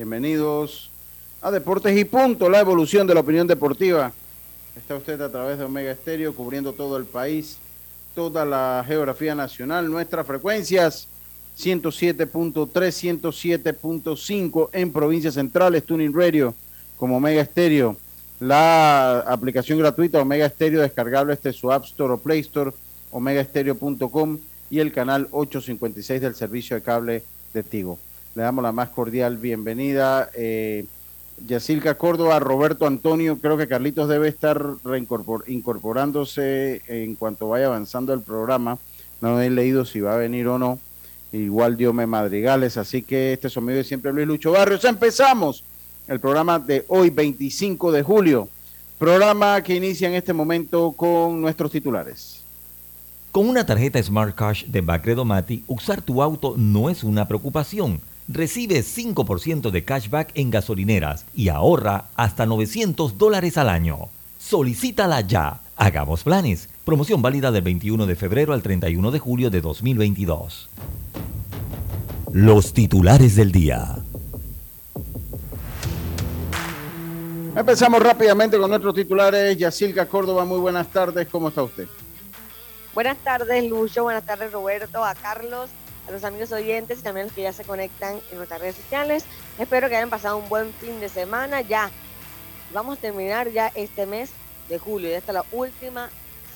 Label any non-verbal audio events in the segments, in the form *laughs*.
Bienvenidos a Deportes y Punto, la evolución de la opinión deportiva. Está usted a través de Omega Estéreo cubriendo todo el país, toda la geografía nacional, nuestras frecuencias 107.3, 107.5 en provincias centrales, Tuning Radio como Omega Estéreo, la aplicación gratuita Omega Estéreo descargable este su App Store o Play Store, omegaestereo.com y el canal 856 del servicio de cable de Tigo. Le damos la más cordial bienvenida. Eh, Yacilca Córdoba, Roberto Antonio, creo que Carlitos debe estar incorporándose en cuanto vaya avanzando el programa. No he leído si va a venir o no. Igual Diome Madrigales, así que este amigo de siempre Luis Lucho Barrios. Empezamos el programa de hoy, 25 de julio. Programa que inicia en este momento con nuestros titulares. Con una tarjeta Smart Cash de Bacredo Mati, usar tu auto no es una preocupación. Recibe 5% de cashback en gasolineras y ahorra hasta 900 dólares al año. Solicítala ya. Hagamos planes. Promoción válida del 21 de febrero al 31 de julio de 2022. Los titulares del día. Empezamos rápidamente con nuestros titulares. Yacilca Córdoba, muy buenas tardes. ¿Cómo está usted? Buenas tardes, Lucho. Buenas tardes, Roberto, a Carlos, a los amigos oyentes y también a los que ya se conectan en nuestras redes sociales. Espero que hayan pasado un buen fin de semana. Ya vamos a terminar ya este mes de julio, ya está la última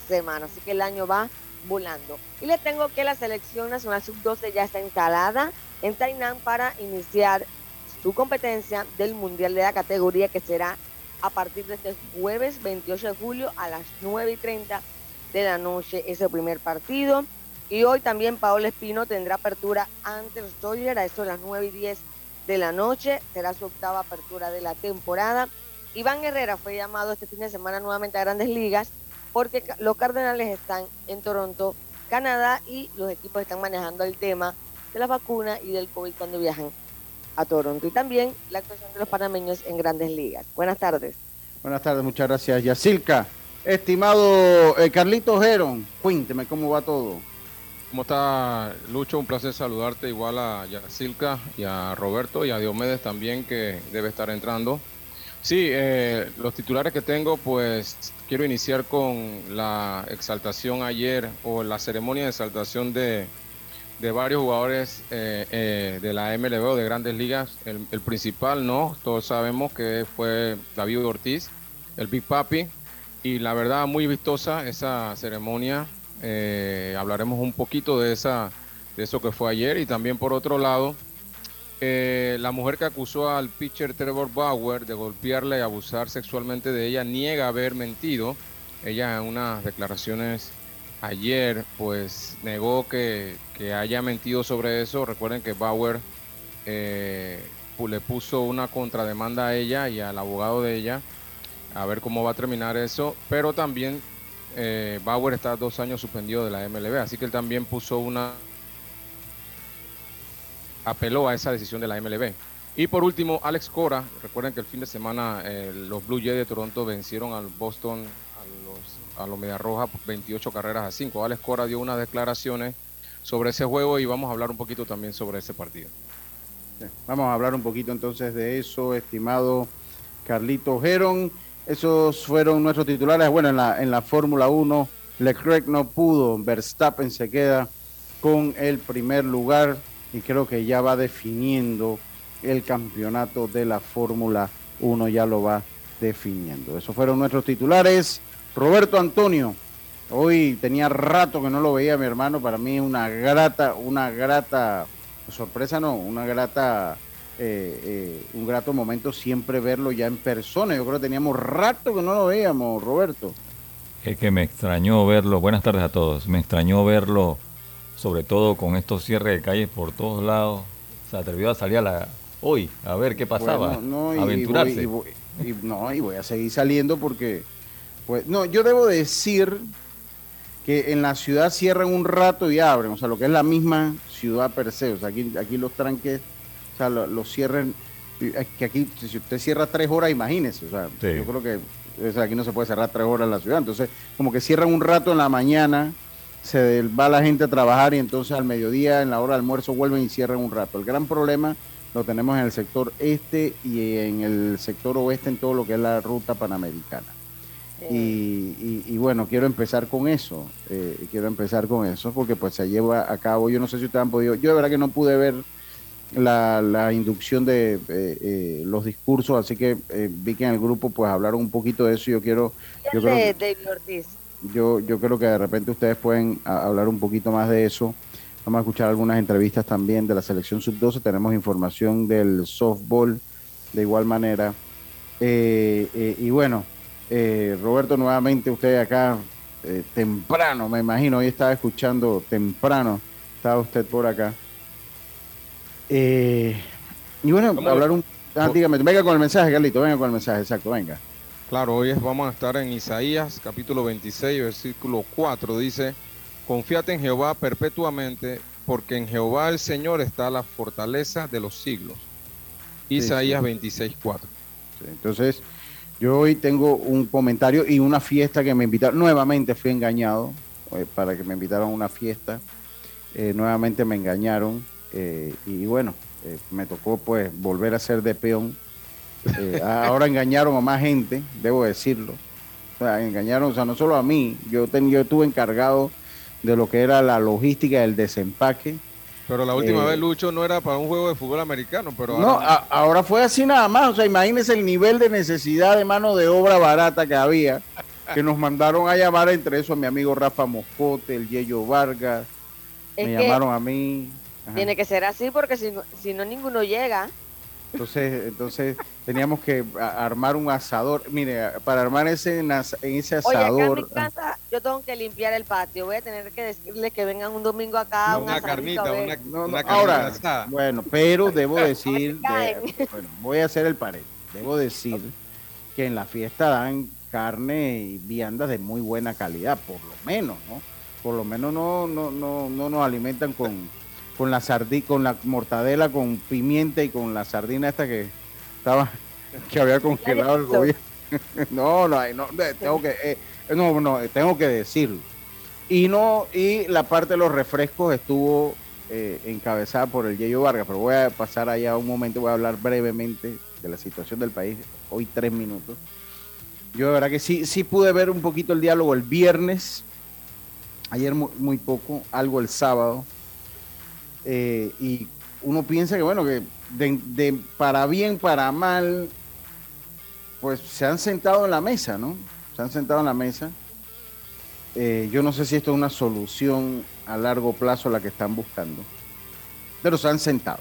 semana, así que el año va volando. Y les tengo que la selección nacional sub-12 ya está instalada en Tainan para iniciar su competencia del Mundial de la categoría que será a partir de este jueves 28 de julio a las 9 y 30 de la noche ese primer partido. Y hoy también Paola Espino tendrá apertura ante los Dodgers a eso de las 9 y 10 de la noche. Será su octava apertura de la temporada. Iván Herrera fue llamado este fin de semana nuevamente a grandes ligas porque los Cardenales están en Toronto, Canadá y los equipos están manejando el tema de la vacuna y del COVID cuando viajan a Toronto. Y también la actuación de los panameños en grandes ligas. Buenas tardes. Buenas tardes, muchas gracias. Yacilca. Estimado eh, Carlitos Geron, cuénteme cómo va todo. ¿Cómo está Lucho? Un placer saludarte igual a Yacilca y a Roberto y a Diomedes también que debe estar entrando. Sí, eh, los titulares que tengo, pues quiero iniciar con la exaltación ayer o la ceremonia de exaltación de, de varios jugadores eh, de la MLB o de grandes ligas. El principal, ¿no? Todos sabemos que fue David Ortiz, el Big Papi, y la verdad muy vistosa esa ceremonia. Eh, hablaremos un poquito de, esa, de eso que fue ayer y también por otro lado, eh, la mujer que acusó al pitcher Trevor Bauer de golpearla y abusar sexualmente de ella niega haber mentido. Ella en unas declaraciones ayer pues negó que, que haya mentido sobre eso. Recuerden que Bauer eh, le puso una contrademanda a ella y al abogado de ella a ver cómo va a terminar eso. Pero también eh, Bauer está dos años suspendido de la MLB, así que él también puso una. apeló a esa decisión de la MLB. Y por último, Alex Cora. Recuerden que el fin de semana eh, los Blue Jays de Toronto vencieron al Boston, a los, a los Media Roja, 28 carreras a 5. Alex Cora dio unas declaraciones sobre ese juego y vamos a hablar un poquito también sobre ese partido. Vamos a hablar un poquito entonces de eso, estimado Carlito Geron. Esos fueron nuestros titulares. Bueno, en la, en la Fórmula 1, Leclerc no pudo, Verstappen se queda con el primer lugar y creo que ya va definiendo el campeonato de la Fórmula 1 ya lo va definiendo. Esos fueron nuestros titulares. Roberto Antonio, hoy tenía rato que no lo veía mi hermano, para mí una grata, una grata sorpresa, no, una grata, eh, eh, un grato momento siempre verlo ya en persona. Yo creo que teníamos rato que no lo veíamos, Roberto. Es que me extrañó verlo, buenas tardes a todos, me extrañó verlo, sobre todo con estos cierres de calles por todos lados. Se atrevió a salir a la, hoy a ver qué pasaba, no, aventurarse. Y no, y voy a seguir saliendo porque, pues, no, yo debo decir que en la ciudad cierran un rato y abren, o sea, lo que es la misma ciudad per se, o sea, aquí, aquí los tranques, o sea, los lo cierren, que aquí, si usted cierra tres horas, imagínese, o sea, yo creo que aquí no se puede cerrar tres horas en la ciudad. Entonces, como que cierran un rato en la mañana, se va la gente a trabajar y entonces al mediodía, en la hora de almuerzo, vuelven y cierran un rato. El gran problema lo tenemos en el sector este y en el sector oeste, en todo lo que es la ruta panamericana. Y, bueno, quiero empezar con eso, eh, quiero empezar con eso porque pues se lleva a cabo, yo no sé si ustedes han podido, yo de verdad que no pude ver la, inducción de eh, eh, los discursos, así que eh, vi que en el grupo pues hablaron un poquito de eso. Yo quiero, yo creo, Yo, yo creo que de repente ustedes pueden hablar un poquito más de eso. Vamos a escuchar algunas entrevistas también de la selección sub-12. Tenemos información del softball de igual manera. y bueno, Roberto, nuevamente usted acá temprano, me imagino, hoy estaba escuchando temprano, estaba usted por acá. Eh, y bueno, hablar un... Ah, dígame, venga con el mensaje, Carlito, venga con el mensaje, exacto, venga. Claro, hoy vamos a estar en Isaías, capítulo 26, versículo 4, dice, Confíate en Jehová perpetuamente, porque en Jehová el Señor está la fortaleza de los siglos. Isaías 26, 4. entonces, yo hoy tengo un comentario y una fiesta que me invitaron, nuevamente fui engañado, eh, para que me invitaran a una fiesta, eh, nuevamente me engañaron, eh, y bueno, eh, me tocó pues volver a ser de peón. Eh, ahora engañaron a más gente, debo decirlo. O sea, engañaron, o sea, no solo a mí, yo, yo estuve encargado de lo que era la logística del desempaque. Pero la última vez, Lucho, no era para un juego de fútbol americano, pero... No, ahora fue así nada más, o sea, imagínense el nivel de necesidad de mano de obra barata que había, que nos mandaron a llamar entre eso a mi amigo Rafa Moscote, el Yello Vargas, me llamaron a mí. Tiene que ser así porque si no, si no ninguno llega. Entonces, entonces teníamos que armar un asador. Mire, para armar ese, en ese asador. Oye, acá en mi casa yo tengo que limpiar el patio. Voy a tener que decirles que vengan un domingo acá. una carnita, una, no, no, ahora, bueno, pero debo *laughs* decir, bueno, voy a hacer el pared. Debo decir que en la fiesta dan carne y viandas de muy buena calidad, por lo menos, ¿no? Por lo menos no, no, no, no nos alimentan con con la sardí, con la mortadela, con pimienta y con la sardina esta que estaba, *laughs* que había congelado el gobierno. *laughs* no, no, no, tengo que, eh, no, no, tengo que decirlo. Y no, y la parte de los refrescos estuvo eh, encabezada por el Yeyo Vargas, pero voy a pasar allá un momento, voy a hablar brevemente de la situación del país, hoy tres minutos. Yo de verdad que sí, sí pude ver un poquito el diálogo el viernes, ayer muy poco, algo el sábado, eh, y uno piensa que, bueno, que de, para bien, para mal, pues se han sentado en la mesa, ¿no? Se han sentado en la mesa. Eh, yo no sé si esto es una solución a largo plazo la que están buscando, pero se han sentado.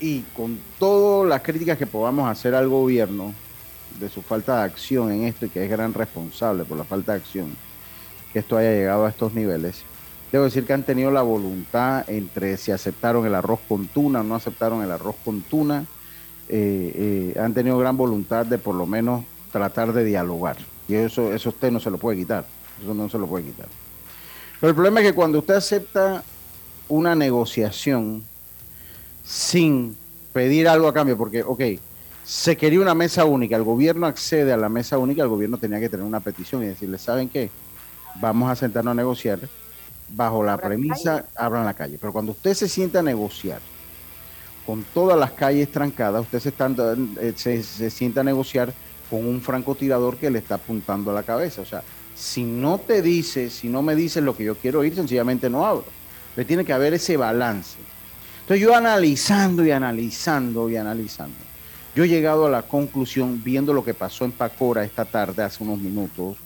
Y con todas las críticas que podamos hacer al gobierno de su falta de acción en esto y que es gran responsable por la falta de acción, que esto haya llegado a estos niveles, Debo decir que han tenido la voluntad entre si aceptaron el arroz con tuna o no aceptaron el arroz con tuna. Eh, eh, han tenido gran voluntad de por lo menos tratar de dialogar. Y eso, eso usted no se lo puede quitar. Eso no se lo puede quitar. Pero el problema es que cuando usted acepta una negociación sin pedir algo a cambio, porque, ok, se quería una mesa única, el gobierno accede a la mesa única, el gobierno tenía que tener una petición y decirle, ¿saben qué? Vamos a sentarnos a negociar bajo la premisa, abran la calle. Pero cuando usted se sienta a negociar con todas las calles trancadas, usted se, está, eh, se, se sienta a negociar con un francotirador que le está apuntando a la cabeza. O sea, si no te dice, si no me dices lo que yo quiero oír, sencillamente no abro. Pero tiene que haber ese balance. Entonces yo analizando y analizando y analizando, yo he llegado a la conclusión, viendo lo que pasó en Pacora esta tarde, hace unos minutos.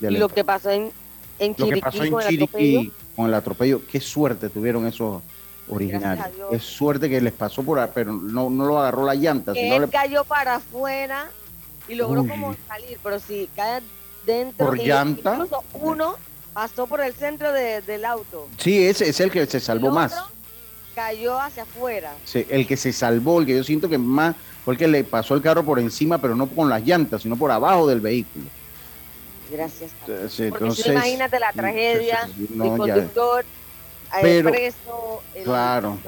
Y lo que pasó en, en Chiriquí, lo que pasó en Chiriquí con el atropello, qué suerte tuvieron esos originales. Es suerte que les pasó por ahí, pero no, no lo agarró la llanta. Que él cayó para afuera y logró como salir, pero si cae dentro. Por llanta. Incluso uno pasó por el centro del auto. Sí, ese es el que se salvó más. Cayó hacia afuera. Sí, el que se salvó, el que yo siento que más fue el que le pasó el carro por encima, pero no con las llantas, sino por abajo del vehículo. Gracias. Sí, entonces, imagínate la tragedia, el conductor, pero, preso, el, claro.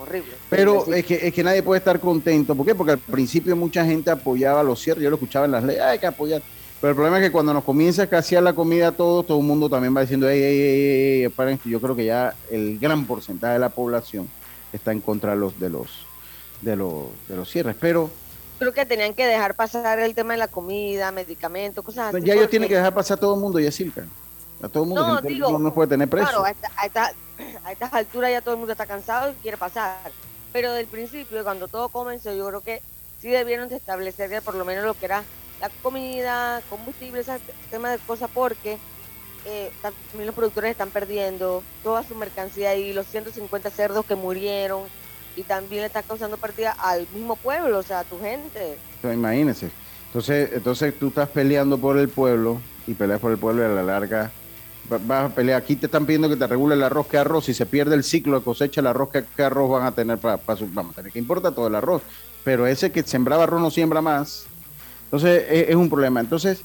horrible. Pero es que, es que nadie puede estar contento. ¿Por qué? Porque al principio mucha gente apoyaba los cierres, yo lo escuchaba en las leyes, hay que apoyar. Pero el problema es que cuando nos comienza a escasear la comida todo, todo el mundo también va diciendo, ey, ey, ey, ey, yo creo que ya el gran porcentaje de la población está en contra de los, de los, de los, de los cierres. Pero creo que tenían que dejar pasar el tema de la comida, medicamentos, cosas así. Ya ellos tienen que dejar pasar a todo el mundo, y así, A todo el mundo, no, digo, no puede tener preso. Claro, a, estas alturas ya todo el mundo está cansado y quiere pasar. Pero del principio, cuando todo comenzó, yo creo que sí debieron de establecer por lo menos lo que era la comida, combustible, ese tema de cosas, porque eh, también los productores están perdiendo toda su mercancía y los 150 cerdos que murieron y también le está causando partida al mismo pueblo, o sea, a tu gente. imagínese. Entonces, entonces tú estás peleando por el pueblo y peleas por el pueblo y a la larga vas a pelear. Aquí te están pidiendo que te regule el arroz que arroz. Si se pierde el ciclo de cosecha, el arroz que, arroz van a tener para su. Vamos a tener que importa todo el arroz. Pero ese que sembraba arroz no siembra más. Entonces es, es un problema. Entonces,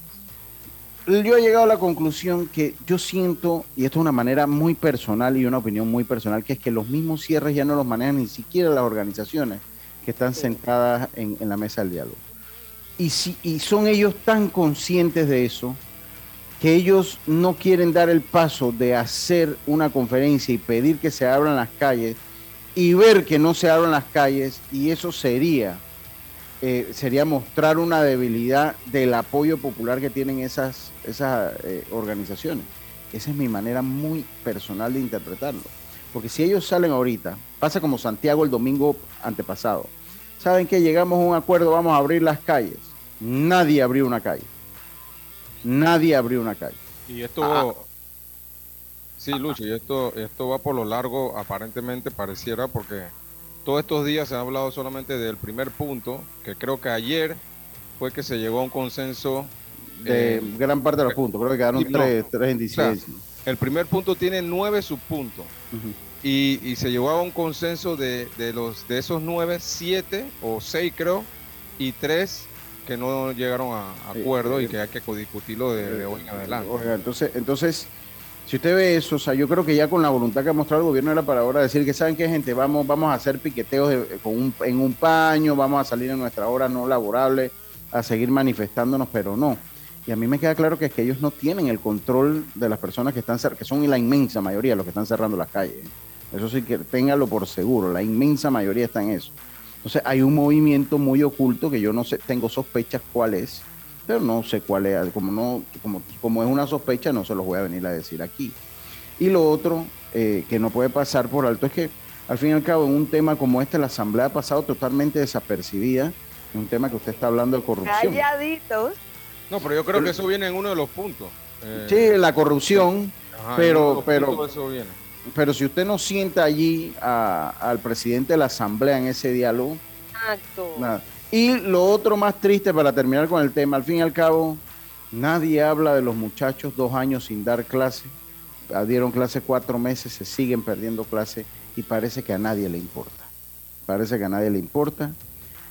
yo he llegado a la conclusión que yo siento, y esto es una manera muy personal y una opinión muy personal, que es que los mismos cierres ya no los manejan ni siquiera las organizaciones que están sentadas en, la mesa del diálogo. Y, si, y son ellos tan conscientes de eso que ellos no quieren dar el paso de hacer una conferencia y pedir que se abran las calles y ver que no se abran las calles y eso sería eh, sería mostrar una debilidad del apoyo popular que tienen esas, esas eh, organizaciones. Esa es mi manera muy personal de interpretarlo. Porque si ellos salen ahorita, pasa como Santiago el domingo antepasado. ¿Saben que Llegamos a un acuerdo, vamos a abrir las calles. Nadie abrió una calle. Nadie abrió una calle. Y esto, ah. sí, Lucho, y esto, esto va por lo largo, aparentemente pareciera, porque todos estos días se ha hablado solamente del primer punto, que creo que ayer fue que se llegó a un consenso. De gran parte de los puntos, creo que quedaron tres, tres el primer punto tiene nueve subpuntos. y, se llegó a un consenso de, los, de esos nueve, siete o seis creo, y tres que no llegaron a, acuerdo y que hay que discutirlo de, hoy en adelante. entonces, entonces si usted ve eso, o sea, yo creo que ya con la voluntad que ha mostrado el gobierno era para ahora decir que saben qué gente, vamos, vamos a hacer piqueteos con en un paño, vamos a salir en nuestra hora no laborable a seguir manifestándonos, pero no. Y a mí me queda claro que es que ellos no tienen el control de las personas que están que son la inmensa mayoría los que están cerrando las calles. Eso sí que téngalo por seguro, la inmensa mayoría está en eso. Entonces hay un movimiento muy oculto que yo no sé, tengo sospechas cuál es, pero no sé cuál es, como, no, como, como es una sospecha, no se los voy a venir a decir aquí. Y lo otro eh, que no puede pasar por alto es que, al fin y al cabo, en un tema como este, la Asamblea ha pasado totalmente desapercibida, en un tema que usted está hablando de corrupción. Calladitos. No, pero yo creo que eso viene en uno de los puntos. Eh, sí, la corrupción, pero, pero, pero si usted no sienta allí al presidente de la Asamblea en ese diálogo, Exacto. Nada, y lo otro más triste para terminar con el tema, al fin y al cabo, nadie habla de los muchachos dos años sin dar clase, dieron clase cuatro meses, se siguen perdiendo clase y parece que a nadie le importa. Parece que a nadie le importa.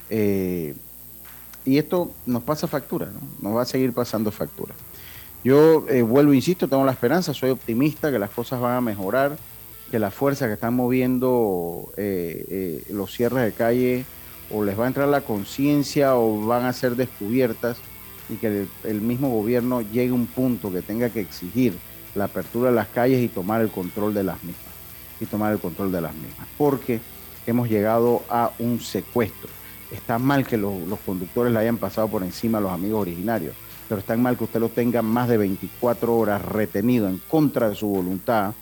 Eh, y esto nos pasa factura, ¿no? nos va a seguir pasando factura. Yo eh, vuelvo, insisto, tengo la esperanza, soy optimista que las cosas van a mejorar, que las fuerzas que están moviendo eh, los cierres de calle o les va a entrar la conciencia o van a ser descubiertas y que el, mismo gobierno llegue a un punto que tenga que exigir la apertura de las calles y tomar el control de las mismas. Y tomar el control de las mismas. Porque hemos llegado a un secuestro. Está mal que los, conductores le hayan pasado por encima a los amigos originarios, pero está mal que usted lo tenga más de 24 horas retenido en contra de su voluntad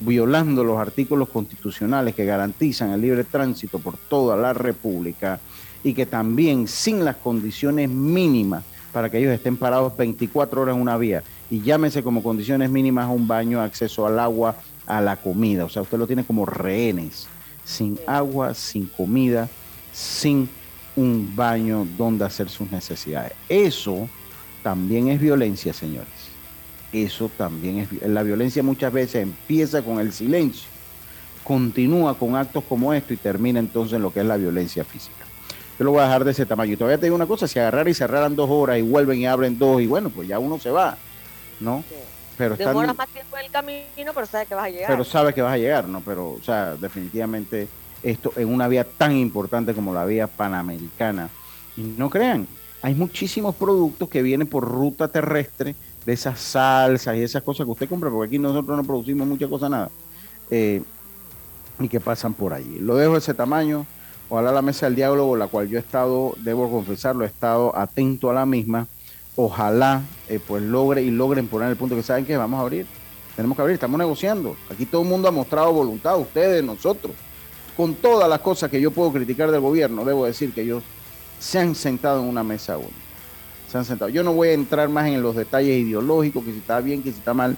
violando los artículos constitucionales que garantizan el libre tránsito por toda la República y que también sin las condiciones mínimas para que ellos estén parados 24 horas en una vía y llámese como condiciones mínimas un baño, acceso al agua, a la comida. O sea, usted lo tiene como rehenes, sin agua, sin comida, sin un baño donde hacer sus necesidades. Eso también es violencia, señores. Eso también es la violencia muchas veces empieza con el silencio, continúa con actos como esto y termina entonces en lo que es la violencia física. Yo lo voy a dejar de ese tamaño. Y todavía te digo una cosa, si agarrar y cerraran dos horas y vuelven y abren dos y bueno, pues ya uno se va, ¿no? Pero Demora más tiempo en el camino, pero sabe que vas a llegar. Pero sabe que vas a llegar, ¿no? Pero, o sea, definitivamente esto en una vía tan importante como la vía panamericana. Y no crean, hay muchísimos productos que vienen por ruta terrestre de esas salsas y esas cosas que usted compra, porque aquí nosotros no producimos mucha cosa nada, eh, y que pasan por allí. Lo dejo de ese tamaño. Ojalá la mesa del diálogo, la cual yo he estado, debo confesarlo, he estado atento a la misma ojalá eh, pues logre y logren poner el punto que saben que vamos a abrir. Tenemos que abrir, estamos negociando. Aquí todo el mundo ha mostrado voluntad, ustedes, nosotros. Con todas las cosas que yo puedo criticar del gobierno, debo decir que ellos se han sentado en una mesa única. Se han sentado. Yo no voy a entrar más en los detalles ideológicos, que si está bien, que si está mal.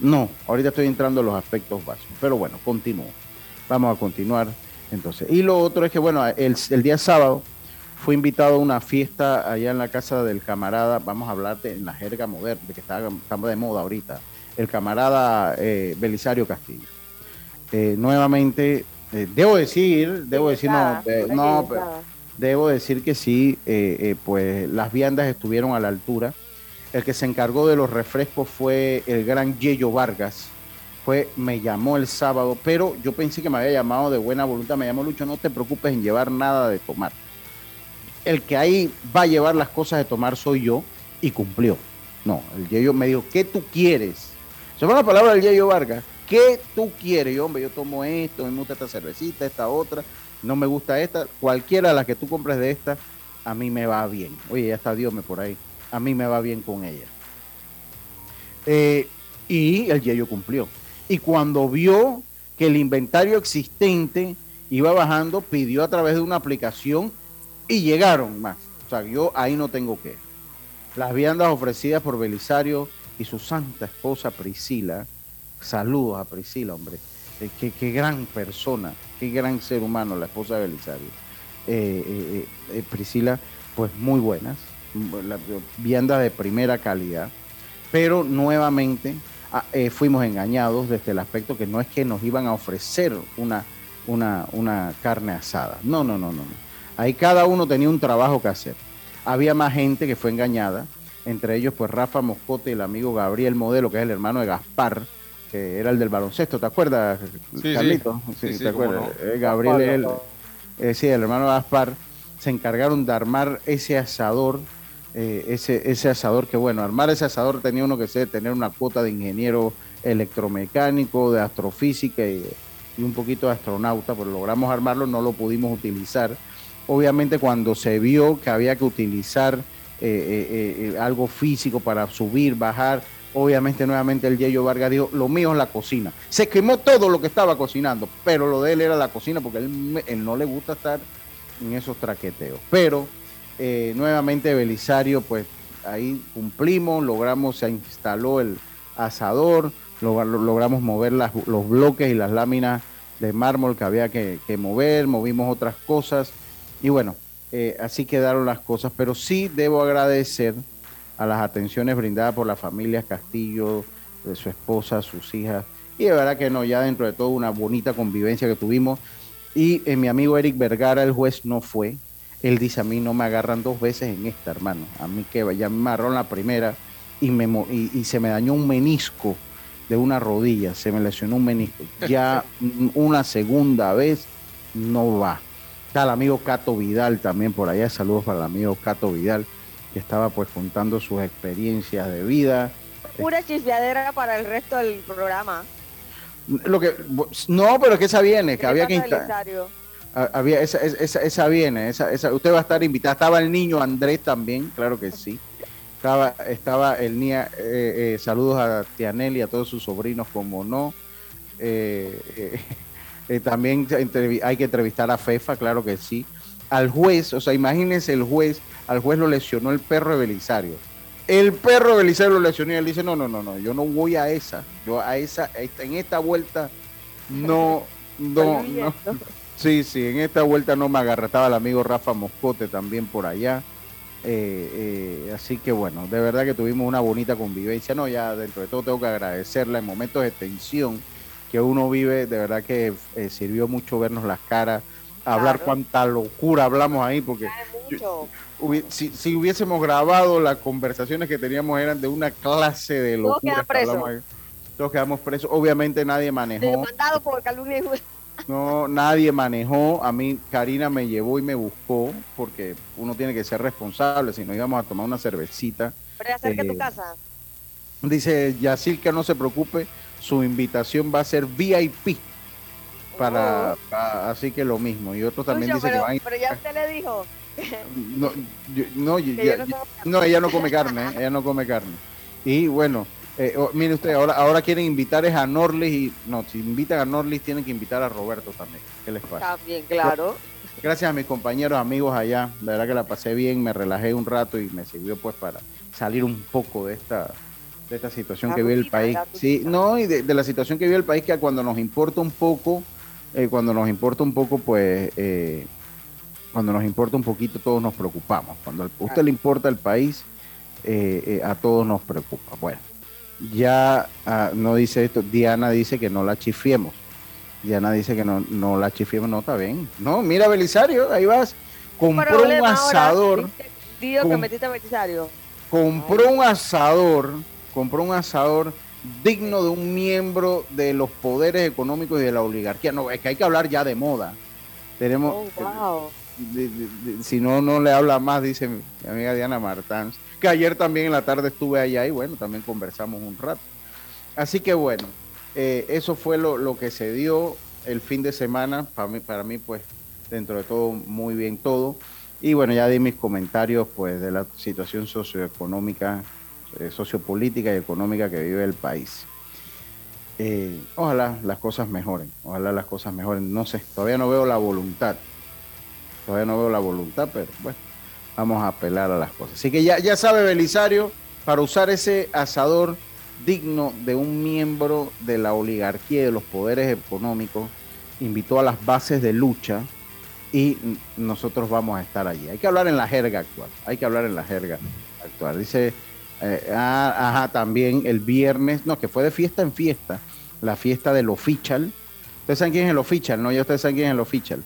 No, ahorita estoy entrando en los aspectos básicos. Pero bueno, continúo. Vamos a continuar entonces. Y lo otro es que, bueno, el, el día sábado fue invitado a una fiesta allá en la casa del camarada, vamos a hablar de la jerga moderna, de que está, de moda ahorita, el camarada eh, Belisario Castillo. Eh, nuevamente, eh, debo decir, debo decir, no, no debo decir que sí, pues las viandas estuvieron a la altura. El que se encargó de los refrescos fue el gran Yello Vargas. Fue, me llamó el sábado, pero yo pensé que me había llamado de buena voluntad. Me llamó Lucho, no te preocupes en llevar nada de tomar el que ahí va a llevar las cosas de tomar soy yo y cumplió. No, el Yeyo me dijo, ¿qué tú quieres? Se fue la palabra del Yeyo Vargas. ¿Qué tú quieres? Yo, hombre, yo tomo esto, me gusta esta cervecita, esta otra, no me gusta esta. Cualquiera de las que tú compres de esta, a mí me va bien. Oye, ya está Dios me por ahí. A mí me va bien con ella. Eh, y el Yeyo cumplió. Y cuando vio que el inventario existente iba bajando, pidió a través de una aplicación y llegaron más. O sea, yo ahí no tengo que. Las viandas ofrecidas por Belisario y su santa esposa Priscila. Saludos a Priscila, hombre. Eh, qué, gran persona, qué gran ser humano la esposa de Belisario. Eh, eh, Priscila, pues muy buenas, viandas de primera calidad, pero nuevamente ah, fuimos engañados desde el aspecto que no es que nos iban a ofrecer una, una, una carne asada. No, no, no, no. no Ahí cada uno tenía un trabajo que hacer. Había más gente que fue engañada, entre ellos pues Rafa Moscote el amigo Gabriel Modelo, que es el hermano de Gaspar, que era el del baloncesto, ¿te acuerdas, sí, Carlito? Sí, ¿te acuerdas? Eh, Gabriel el, eh, sí, el hermano Gaspar, se encargaron de armar ese asador, eh, ese, ese asador que bueno, armar ese asador tenía uno que ser, tener una cuota de ingeniero electromecánico, de astrofísica y, y un poquito de astronauta, pero logramos armarlo, no lo pudimos utilizar Obviamente cuando se vio que había que utilizar eh, algo físico para subir, bajar, obviamente nuevamente el Yeyo Vargas dijo, lo mío es la cocina. Se quemó todo lo que estaba cocinando, pero lo de él era la cocina porque él, él no le gusta estar en esos traqueteos. Pero nuevamente Belisario, pues ahí cumplimos, logramos, se instaló el asador, logramos mover los bloques y las láminas de mármol que había que mover, movimos otras cosas y bueno, eh, así quedaron las cosas, pero sí debo agradecer a las atenciones brindadas por la familia Castillo, de su esposa, sus hijas, y de verdad que no, ya dentro de todo una bonita convivencia que tuvimos. Y eh, mi amigo Eric Vergara, el juez, no fue. Él dice a mí no me agarran dos veces en esta, hermano. A mí que ya me agarró la primera y, me, y se me dañó un menisco de una rodilla, se me lesionó un menisco. Ya *laughs* una segunda vez no va. Está el amigo Cato Vidal también por allá. Saludos para el amigo Cato Vidal, que estaba pues contando sus experiencias de vida. Pura chispeadera para el resto del programa. Lo que no, pero es que esa viene, que había que ah, había esa, esa, esa viene, esa, esa, usted va a estar invitada. Estaba el niño Andrés también, claro que sí. Estaba, estaba el niño, eh, eh, saludos a Tianel y a todos sus sobrinos, como no. Eh, eh, *laughs* también hay que entrevistar a FEFA, claro que sí. Al juez, o sea, imagínense el juez, al juez lo lesionó el perro de Belisario. El perro de Belisario lo lesionó y él dice, no, no, no, no, yo no voy a esa, yo a esa, en esta vuelta no, *laughs* no, no. *laughs* Sí, sí, en esta vuelta no me agarra. Estaba el amigo Rafa Moscote también por allá. Eh, eh, así que bueno, de verdad que tuvimos una bonita convivencia. No, ya dentro de todo tengo que agradecerla en momentos de tensión que uno vive. De verdad que eh, sirvió mucho vernos las caras, hablar cuánta locura hablamos ahí, porque si, si, hubiésemos grabado las conversaciones que teníamos eran de una clase de locura. Todos quedamos presos. Obviamente nadie manejó. Por calumnia no, nadie manejó. A mí Karina me llevó y me buscó porque uno tiene que ser responsable. Si no íbamos a tomar una cervecita. Pero acerca tu eh, casa. Dice Yacil que no se preocupe, su invitación va a ser VIP. Para, oh. así que lo mismo. Y otros también dicen que van. Pero ya usted le dijo. No, no, no, ella no come carne, ¿eh? ella no come carne. Y bueno, eh, oh, mire usted, ahora, ahora quieren invitar a Norlis y no, si invitan a Norlis tienen que invitar a Roberto también. ¿Qué les pasa? También, claro. Gracias a mis compañeros, amigos allá. La verdad que la pasé bien, me relajé un rato y me sirvió pues para salir un poco de esta de esta situación que vive el país. Sí, no, y de, la situación que vive el país que cuando nos importa un poco, eh, cuando nos importa un poco, pues eh, cuando nos importa un poquito todos nos preocupamos. Cuando a usted le importa el país, a todos nos preocupa. Bueno, ya ah, no dice esto, Diana dice que no la chifiemos. Diana dice que no, no la chifiemos, no está bien. No, mira Belisario, ahí vas. Compró un asador. Compró un asador, compró un asador digno de un miembro de los poderes económicos y de la oligarquía. No, es que hay que hablar ya de moda. Tenemos, oh, si no, no le habla más, dice mi amiga Diana Martán que ayer también en la tarde estuve allá y bueno, también conversamos un rato. Así que bueno, eh, eso fue lo, que se dio el fin de semana, para mí, para mí pues dentro de todo muy bien todo. Y bueno, ya di mis comentarios pues de la situación socioeconómica, eh, sociopolítica y económica que vive el país. Eh, ojalá las cosas mejoren, ojalá las cosas mejoren. No sé, todavía no veo la voluntad, todavía no veo la voluntad, pero bueno, vamos a apelar a las cosas. Así que ya, ya sabe Belisario, para usar ese asador digno de un miembro de la oligarquía y de los poderes económicos, invitó a las bases de lucha y nosotros vamos a estar allí. Hay que hablar en la jerga actual, hay que hablar en la jerga actual. Dice, eh, ah, ajá, también el viernes, no, que fue de fiesta en fiesta, la fiesta del official. Ustedes saben quién es el official, ¿no? Ya ustedes saben quién es el official.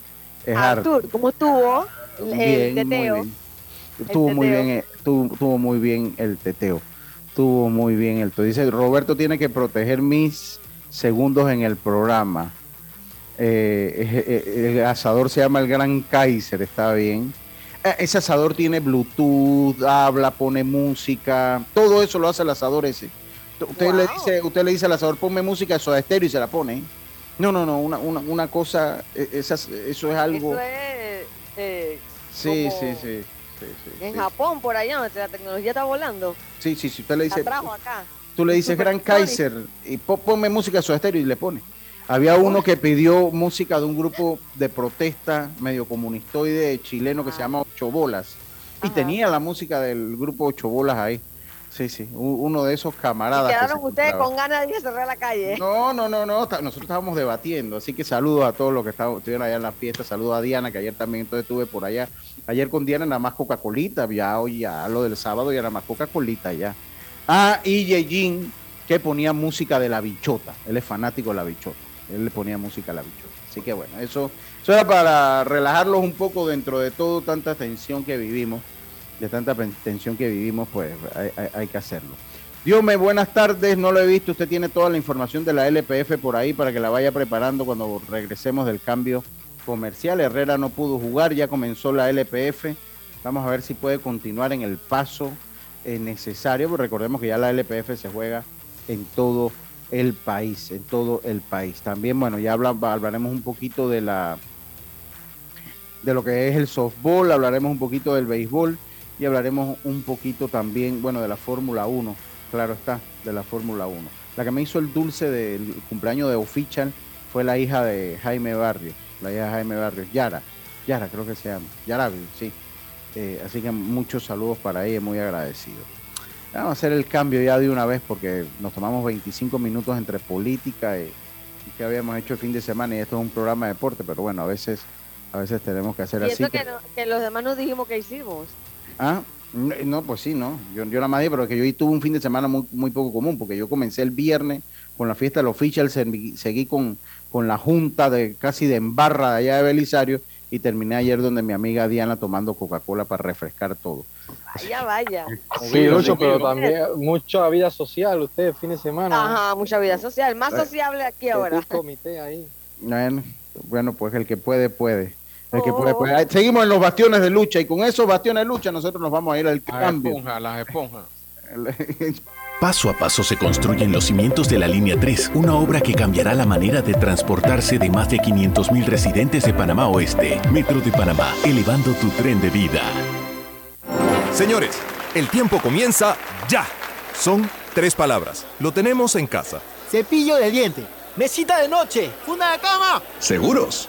Es Arthur, ¿cómo estuvo el teteo? Tuvo muy bien, tuvo, muy bien el teteo. Tuvo muy bien el teteo. Dice, Roberto tiene que proteger mis segundos en el programa. Eh, eh, eh, el asador se llama el Gran Kaiser, está bien. Ese asador tiene Bluetooth, habla, pone música, todo eso lo hace el asador ese. Usted, le, dice, usted le dice al asador, ponme música de estéreo y se la pone. No, no, no, una, una, una cosa, eso es algo... sí, sí, sí en Japón, por allá, donde la tecnología está volando. Sí, sí, sí, usted le dice. acá. Tú le dices *laughs* Gran Kaiser y ponme música a su estéreo y le pone. Había uno que pidió música de un grupo de protesta medio comunistoide chileno que se llama Ocho Bolas. Y tenía la música del grupo Ocho Bolas ahí. Sí, sí, uno de esos camaradas. quedaron ustedes con ganas de cerrar la calle? No, no, no, no, nosotros estábamos debatiendo, así que saludos a todos los que estuvieron allá en la fiesta, saludos a Diana, que ayer también entonces estuve por allá. Ayer con Diana nada más Coca-Colita, ya hoy ya lo del sábado ya nada más Coca-Colita ya. Ah, y Yejin, que ponía música de la bichota, él es fanático de la bichota, él le ponía música a la bichota. Así que bueno, eso, eso era para relajarlos un poco dentro de todo tanta tensión que vivimos de tanta tensión que vivimos, pues hay, que hacerlo. Dios me buenas tardes, no lo he visto, usted tiene toda la información de la LPF por ahí para que la vaya preparando cuando regresemos del cambio comercial. Herrera no pudo jugar, ya comenzó la LPF, vamos a ver si puede continuar en el paso eh, necesario, porque recordemos que ya la LPF se juega en todo el país, en todo el país. También, bueno, ya hablaremos un poquito de la de lo que es el softball, hablaremos un poquito del béisbol y hablaremos un poquito también, bueno, de la Fórmula 1, claro está, de la Fórmula 1. la que me hizo el dulce del cumpleaños de Official fue la hija de Jaime Barrios, la hija de Jaime Barrios, Yara, Yara creo que se llama, Yarabi, sí. Eh, así que muchos saludos para ella, muy agradecido. Vamos a hacer el cambio ya de una vez porque nos tomamos 25 minutos entre política y, que habíamos hecho el fin de semana y esto es un programa de deporte, pero bueno, a veces a veces tenemos que hacer y así. Eso que, que, los demás nos dijimos que hicimos. Ah, no, pues sí, no. Yo, yo nada más dije, pero que yo tuve un fin de semana muy, muy poco común, porque yo comencé el viernes con la fiesta del official, seguí con, con la junta de casi de embarra allá de Belisario y terminé ayer donde mi amiga Diana tomando Coca-Cola para refrescar todo. Vaya, vaya. Sí, Lucho, pero también mucha vida social usted fin de semana. Ajá, mucha vida social, más sociable aquí ahora. comité ahí. Bueno, bueno, pues el que puede, puede. El que puede, puede. Seguimos en los bastiones de lucha y con esos bastiones de lucha nosotros nos vamos a ir al cambio. Esponja, las esponjas. *laughs* Paso a paso se construyen los cimientos de la Línea 3, una obra que cambiará la manera de transportarse de más de 500.000 residentes de Panamá Oeste. Metro de Panamá, elevando tu tren de vida. Señores, el tiempo comienza ya. Son tres palabras. Lo tenemos en casa. Cepillo de diente, mesita de noche, funda de cama. ¿Seguros?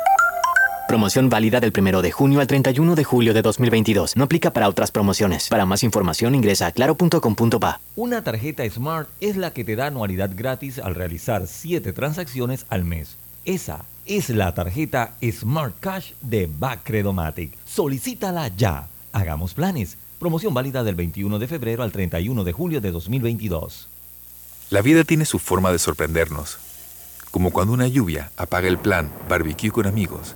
Promoción válida del 1 de junio al 31 de julio de 2022. No aplica para otras promociones. Para más información ingresa a claro.com.pa. Una tarjeta Smart es la que te da anualidad gratis al realizar 7 transacciones al mes. Esa es la tarjeta Smart Cash de Bacredomatic. Solicítala ya. Hagamos planes. Promoción válida del 21 de febrero al 31 de julio de 2022. La vida tiene su forma de sorprendernos. Como cuando una lluvia apaga el plan barbecue con amigos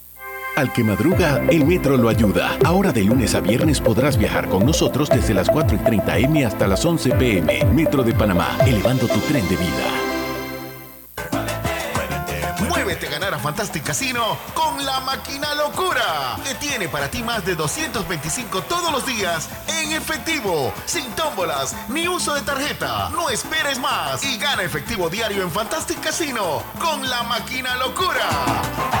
Al que madruga, el metro lo ayuda. Ahora de lunes a viernes podrás viajar con nosotros desde las 4 y 30 M hasta las 11 PM. Metro de Panamá, elevando tu tren de vida. Muévete a ganar a Fantastic Casino con la máquina locura, que tiene para ti más de 225 todos los días en efectivo, sin tómbolas ni uso de tarjeta. No esperes más y gana efectivo diario en Fantastic Casino con la máquina locura.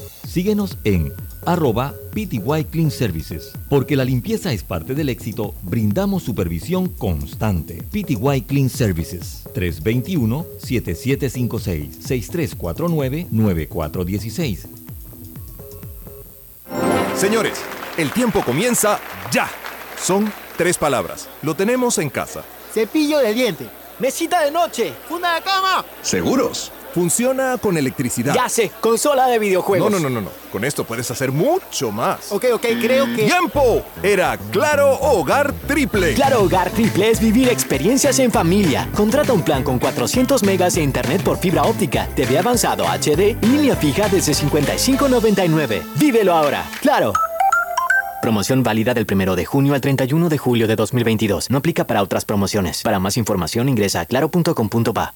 Síguenos en arroba PTY Clean Services. Porque la limpieza es parte del éxito, brindamos supervisión constante. PTY Clean Services 321-7756-6349-9416. Señores, el tiempo comienza ya. Son tres palabras. Lo tenemos en casa. Cepillo de diente, mesita de noche, funda de cama. ¿Seguros? Funciona con electricidad. Ya sé, consola de videojuegos. No, no, no, no, no. Con esto puedes hacer mucho más. Ok, ok, creo que. ¡Tiempo! Era Claro Hogar Triple. Claro Hogar Triple es vivir experiencias en familia. Contrata un plan con 400 megas de internet por fibra óptica, TV avanzado HD y línea fija desde 55.99. Vívelo ahora. Claro. Promoción válida del 1 de junio al 31 de julio de 2022. No aplica para otras promociones. Para más información ingresa a claro.com.pa.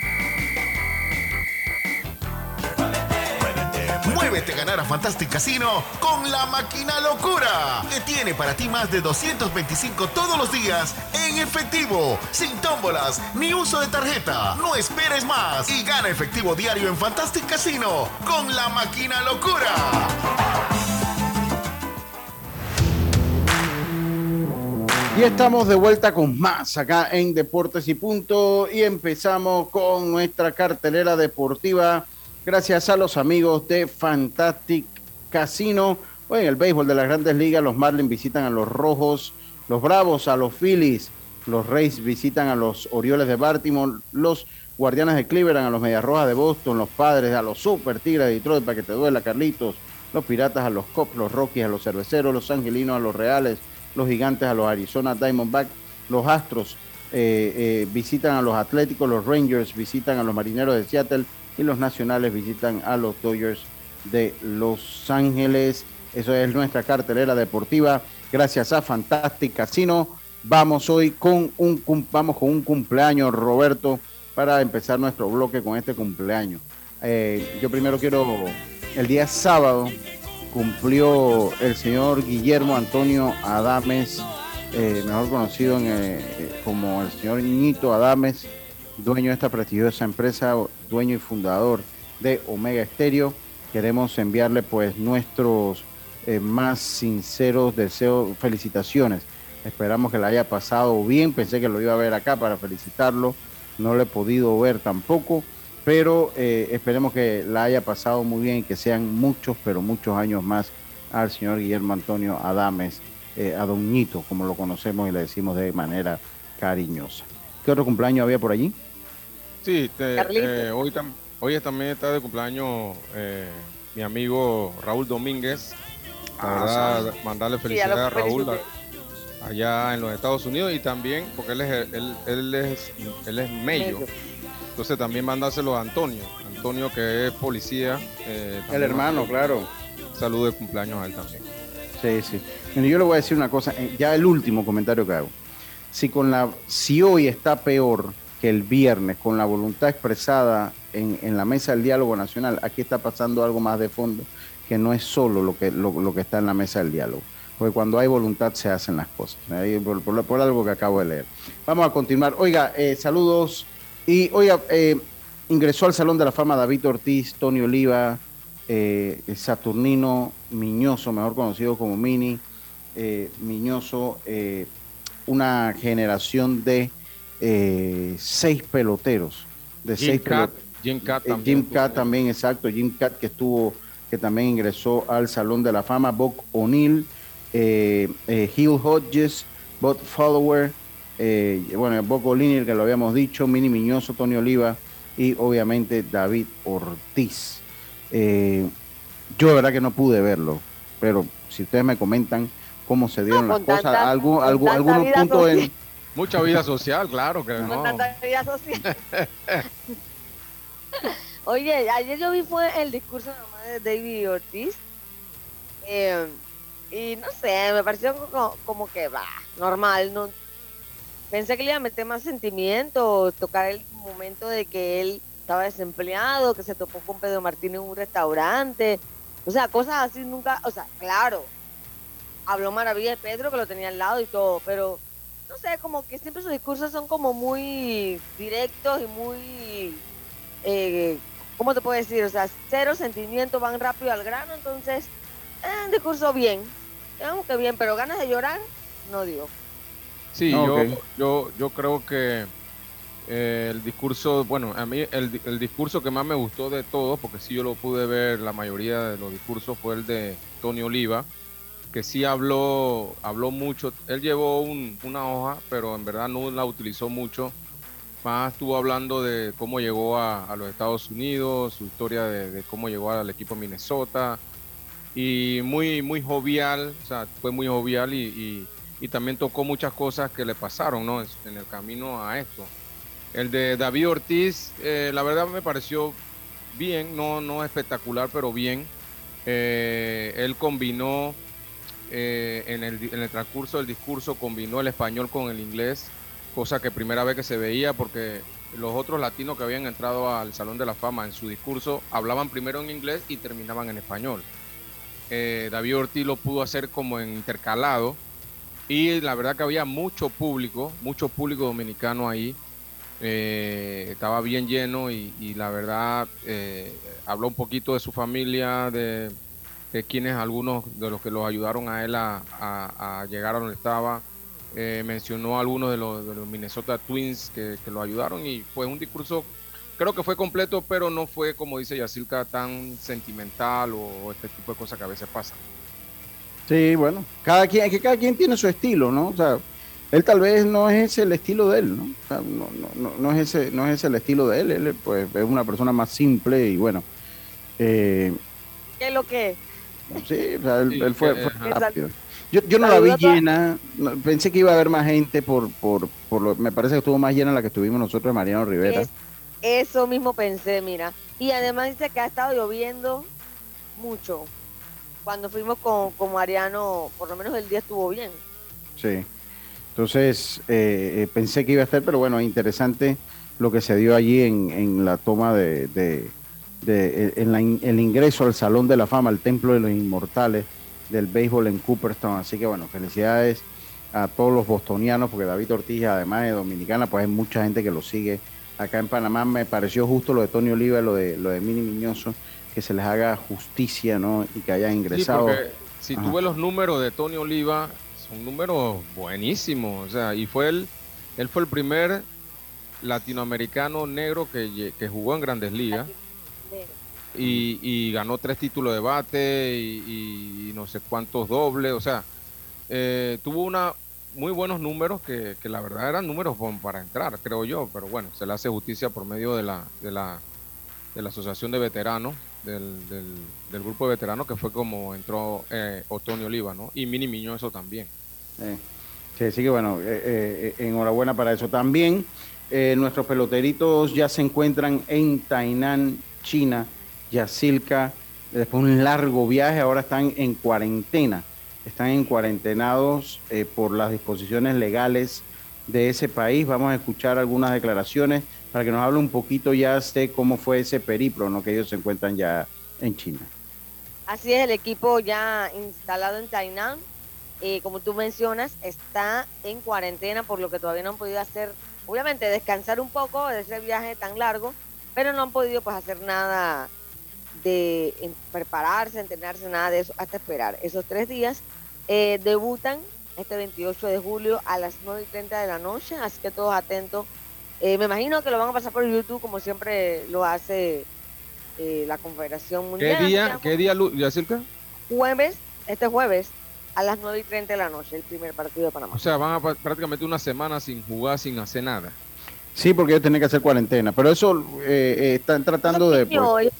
Atrévete a ganar a Fantastic Casino con la máquina locura, que tiene para ti más de 225 todos los días en efectivo, sin tómbolas ni uso de tarjeta. No esperes más y gana efectivo diario en Fantastic Casino con la máquina locura. Y estamos de vuelta con más acá en Deportes y Punto y empezamos con nuestra cartelera deportiva gracias a los amigos de Fantastic Casino. Hoy en el béisbol de las grandes ligas los Marlins visitan a los Rojos, los Bravos a los Phillies, los Rays visitan a los Orioles de Baltimore, los Guardianes de Cleveland a los Medias Rojas de Boston, los Padres a los Super Tigres de Detroit para que te duela Carlitos, los Piratas a los Cops, los Rockies a los Cerveceros, los Angelinos a los Reales, los Gigantes a los Arizona Diamondbacks, los Astros eh, eh, visitan a los Atléticos, los Rangers visitan a los Marineros de Seattle y los Nacionales visitan a los Dodgers de Los Ángeles. Eso es nuestra cartelera deportiva. Gracias a Fantastic Casino. Vamos hoy con un, vamos con un cumpleaños, Roberto, para empezar nuestro bloque con este cumpleaños. Eh, yo primero quiero, el día sábado cumplió el señor Guillermo Antonio Adames, eh, mejor conocido eh, como el señor Niñito Adames, dueño de esta prestigiosa empresa, dueño y fundador de Omega Estéreo. Queremos enviarle pues nuestros eh, más sinceros deseos, felicitaciones. Esperamos que le haya pasado bien. Pensé que lo iba a ver acá para felicitarlo. No lo he podido ver tampoco. Pero eh, esperemos que la haya pasado muy bien y que sean muchos, pero muchos años más al señor Guillermo Antonio Adames, eh, a como lo conocemos y le decimos de manera cariñosa. ¿Qué otro cumpleaños había por allí? Sí, eh, hoy, hoy también está de cumpleaños eh, mi amigo Raúl Domínguez. Ah, mandarle felicidades a Raúl allá en los Estados Unidos y también porque él es él, él es él es mello. Entonces también mandárselo a Antonio, Antonio que es policía. Eh, el hermano, claro. Saludo de cumpleaños a él también. Sí, sí. yo le voy a decir una cosa, ya el último comentario que hago. Si con la, si hoy está peor que el viernes con la voluntad expresada en, la mesa del diálogo nacional, aquí está pasando algo más de fondo que no es solo lo que, lo, que está en la mesa del diálogo. Porque cuando hay voluntad se hacen las cosas. Por, algo que acabo de leer. Vamos a continuar. Oiga, eh, saludos. Y oiga, eh, ingresó al Salón de la Fama David Ortiz, Tony Oliva, eh, Saturnino Miñoso, mejor conocido como Mini, Miñoso, una generación de eh, seis peloteros. De Jim seis Cat, Jim Cat eh, también. Jim Cat también, exacto. Jim Cat que estuvo, que también ingresó al Salón de la Fama. Bob O'Neill, eh, Hill Hodges, Bob Follower, bueno, Bob O'Neill que lo habíamos dicho, Mini Miñoso, Tony Oliva y obviamente David Ortiz. yo de verdad que no pude verlo, pero si ustedes me comentan cómo se dieron las cosas, algún, algún, algunos puntos en Mucha vida social, claro que no. vida social. *laughs* Oye, ayer yo vi fue el discurso de David Ortiz. Eh, y no sé, me pareció como, que va, normal. No, pensé que le iba a meter más sentimiento, tocar el momento de que él estaba desempleado, que se topó con Pedro Martín en un restaurante. O sea, cosas así nunca, o sea, claro, habló maravilla de Pedro que lo tenía al lado y todo, pero no sé, como que siempre sus discursos son como muy directos y muy, eh, ¿cómo te puedo decir? O sea, cero sentimiento, van rápido al grano, entonces, eh, un discurso bien, digamos que bien, pero ganas de llorar, no digo. Sí, yo, yo, yo creo que eh, el discurso, bueno, a mí el, el, discurso que más me gustó de todos, porque sí yo lo pude ver, la mayoría de los discursos fue el de Tony Oliva, que sí habló, habló mucho. Él llevó una hoja, pero en verdad no la utilizó mucho. Más estuvo hablando de cómo llegó a, los Estados Unidos, su historia de, cómo llegó al equipo Minnesota. Y muy, muy jovial, o sea, fue muy jovial y, también tocó muchas cosas que le pasaron ¿no? en el camino a esto. El de David Ortiz, eh, la verdad me pareció bien, no, no espectacular, pero bien. Eh, él combinó eh, en, el, en, el, transcurso del discurso combinó el español con el inglés, cosa que primera vez que se veía porque los otros latinos que habían entrado al Salón de la Fama en su discurso hablaban primero en inglés y terminaban en español. Eh, David Ortiz lo pudo hacer como en intercalado y la verdad que había mucho público, mucho público dominicano ahí. Eh, estaba bien lleno y, la verdad eh, habló un poquito de su familia, de, quienes algunos de los que los ayudaron a él a llegar a donde estaba eh, mencionó a algunos de los, de los Minnesota Twins que, lo ayudaron y fue un discurso, creo que fue completo, pero no fue, como dice Yacirca, tan sentimental o este tipo de cosas que a veces pasan. Sí, bueno, cada quien, que cada quien tiene su estilo, ¿no? O sea, él tal vez no es el estilo de él, ¿no? O sea, no, no, no, es ese, no es el estilo de él, él pues es una persona más simple y bueno. Eh, ¿Qué es lo que? Sí, o sea, él, fue, rápido. Yo, yo no la vi llena, pensé que iba a haber más gente por, por, por lo, me parece que estuvo más llena la que estuvimos nosotros Mariano Rivera. eso mismo pensé, mira. Y además dice que ha estado lloviendo mucho. Cuando fuimos con, con Mariano, por lo menos el día estuvo bien. Sí. Entonces, eh, eh, pensé que iba a estar, pero bueno, interesante lo que se dio allí en, en la toma de, de, de en el ingreso al Salón de la Fama, al Templo de los Inmortales del béisbol en Cooperstown. Así que bueno, felicidades a todos los bostonianos, porque David Ortiz, además de dominicana, pues hay mucha gente que lo sigue acá en Panamá. Me pareció justo lo de Tony Oliva y lo de, lo de Mini Miñoso, que se les haga justicia, ¿no? Y que hayan ingresado. si tú ves los números de Tony Oliva, son números buenísimos. O sea, y fue él, él fue el primer latinoamericano negro que, que jugó en grandes ligas y, ganó tres títulos de bate y, no sé cuántos dobles, o sea, eh, tuvo una muy buenos números que, la verdad eran números para entrar, creo yo, pero bueno, se le hace justicia por medio de la, de la, de la Asociación de Veteranos, del, del, grupo de veteranos que fue como entró eh, Oliva, ¿no? Y Mini Miño eso también. sí, así que bueno, eh, enhorabuena para eso. También nuestros peloteritos ya se encuentran en Tainan, China Yacilca, después de un largo viaje, ahora están en cuarentena, están en cuarentenados eh, por las disposiciones legales de ese país. Vamos a escuchar algunas declaraciones para que nos hable un poquito ya de cómo fue ese periplo, ¿no? que ellos se encuentran ya en China. Así es, el equipo ya instalado en Tainan, eh, como tú mencionas, está en cuarentena, por lo que todavía no han podido hacer, obviamente descansar un poco de ese viaje tan largo, pero no han podido pues hacer nada de prepararse, entrenarse, nada de eso, hasta esperar. Esos tres días eh, debutan este 28 de julio a las 9 y 30 de la noche, así que todos atentos. Eh, me imagino que lo van a pasar por YouTube, como siempre lo hace eh, la Confederación Mundial. ¿Qué día, ¿qué día, cerca? Jueves, este jueves, a las 9 y 30 de la noche, el primer partido de Panamá. O sea, van a prácticamente una semana sin jugar, sin hacer nada. Sí, porque ellos tienen que hacer cuarentena, pero eso están tratando de... Pues,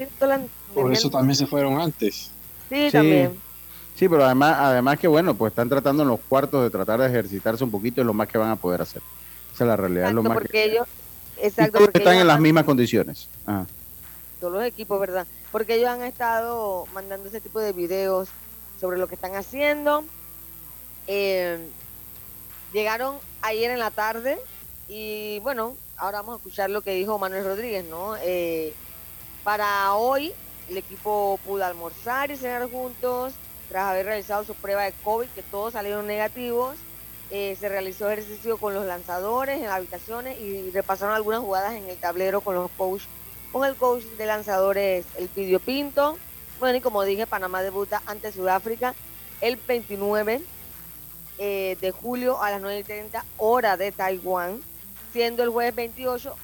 por eso también se fueron antes. Sí, también. Sí, pero además, además que bueno, pues están tratando en los cuartos de tratar de ejercitarse un poquito, es lo más que van a poder hacer. Esa es la realidad. es lo más porque ellos, exacto, porque están en las mismas condiciones. Todos los equipos, ¿verdad? Porque ellos han estado mandando ese tipo de videos sobre lo que están haciendo. Eh, llegaron ayer en la tarde y bueno, ahora vamos a escuchar lo que dijo Manuel Rodríguez, ¿no? Eh, para hoy el equipo pudo almorzar y cenar juntos tras haber realizado su prueba de COVID, que todos salieron negativos. Eh, se realizó ejercicio con los lanzadores en habitaciones y repasaron algunas jugadas en el tablero con los coach, con el coach de lanzadores, el Pidio Pinto. Bueno, y como dije, Panamá debuta ante Sudáfrica el 29 eh, de julio a las 9.30 hora de Taiwán, siendo el jueves 28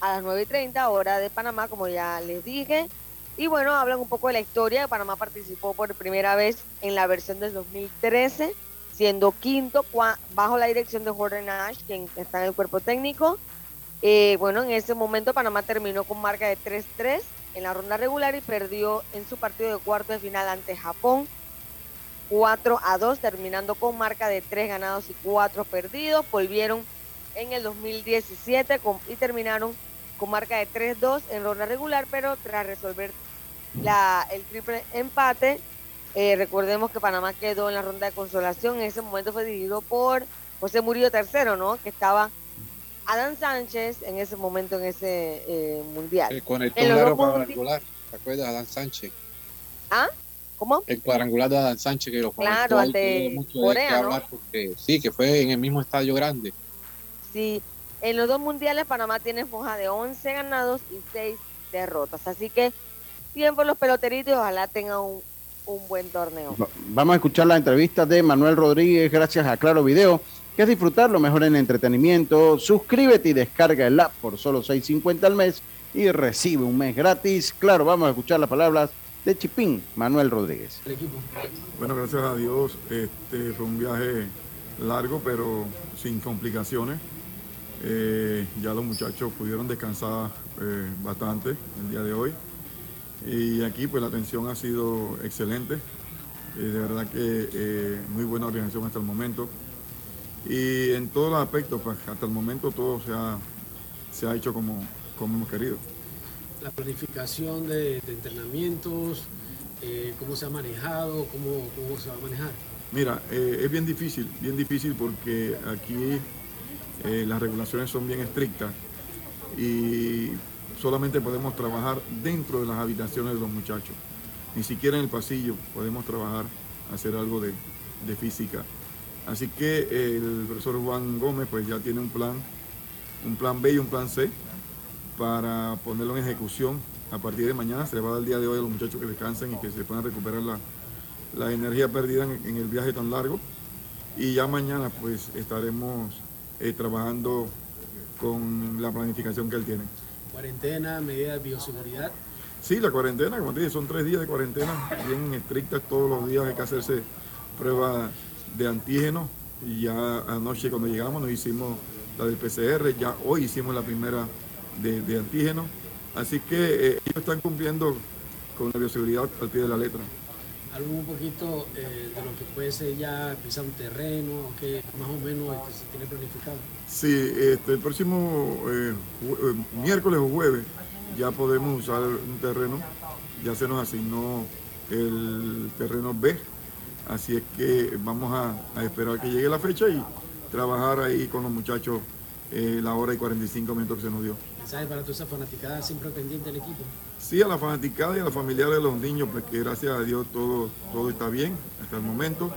a las 9.30 hora de Panamá, como ya les dije. Y bueno, hablan un poco de la historia. Panamá participó por primera vez en la versión del 2013, siendo quinto bajo la dirección de Jordan Nash, quien está en el cuerpo técnico. Eh, bueno, en ese momento Panamá terminó con marca de 3-3 en la ronda regular y perdió en su partido de cuarto de final ante Japón 4 a 2, terminando con marca de 3 ganados y 4 perdidos. Volvieron en el 2017 y terminaron con marca de 3-2 en ronda regular, pero tras resolver la, el triple empate. Eh, recordemos que Panamá quedó en la ronda de consolación. En ese momento fue dirigido por José Murillo III, ¿no? Que estaba Adán Sánchez en ese momento en ese eh, mundial. El con el En cuadrangular, ¿te acuerdas? Adán Sánchez. ¿Ah? ¿Cómo? El cuadrangular de Adán Sánchez que lo Claro, ante mucho Corea, qué ¿no? hablar porque sí, que fue en el mismo estadio grande. Sí, en los dos mundiales Panamá tiene foja de 11 ganados y 6 derrotas. Así que bien por los peloteritos y ojalá tengan un, un buen torneo. Va- Vamos a escuchar la entrevista de Manuel Rodríguez gracias a Claro Video, que es disfrutar lo mejor en entretenimiento. Suscríbete y descarga el app por solo 6.50 al mes y recibe un mes gratis. Claro, vamos a escuchar las palabras de Chipín Manuel Rodríguez. Bueno, gracias a Dios, este fue un viaje largo, pero sin complicaciones. Eh, ya los muchachos pudieron descansar eh, bastante el día de hoy. Y aquí pues la atención ha sido excelente. Eh, de verdad que eh, muy buena organización hasta el momento. Y en todos los aspectos, pues hasta el momento todo se ha, se ha hecho como, como hemos querido. la planificación de, de entrenamientos, cómo se ha manejado, cómo, cómo se va a manejar. Mira, es bien difícil, bien difícil porque aquí eh, las regulaciones son bien estrictas y solamente podemos trabajar dentro de las habitaciones de los muchachos. Ni siquiera en el pasillo podemos trabajar, hacer algo de, de física. Así que el profesor Juan Gómez pues ya tiene un plan, un plan B y un plan C para ponerlo en ejecución a partir de mañana. Se le va a dar el día de hoy a los muchachos que descansen y que se puedan recuperar la, la energía perdida en, en el viaje tan largo. Y ya mañana pues estaremos eh, trabajando con la planificación que él tiene. Cuarentena, medidas de bioseguridad. Sí, la cuarentena, como te dije, son tres días de cuarentena bien estrictas. Todos los días hay que hacerse pruebas de antígeno. Y ya anoche cuando llegamos nos hicimos la del PCR, ya hoy hicimos la primera de, de antígeno. Así que eh, ellos están cumpliendo con la bioseguridad al pie de la letra. Algo un poquito eh, de lo que puede ser ya pisar un terreno, que más o menos este, se tiene planificado. Sí, este, el próximo eh, eh, miércoles o jueves ya podemos usar un terreno, ya se nos asignó el terreno B, así es que vamos a, a esperar que llegue la fecha y trabajar ahí con los muchachos eh, la hora y 45 minutos que se nos dio. Mensaje para toda esa fanaticada siempre pendiente del equipo. Sí, a la fanaticada y a la familiares de los niños, pues que gracias a Dios todo, todo está bien hasta el momento,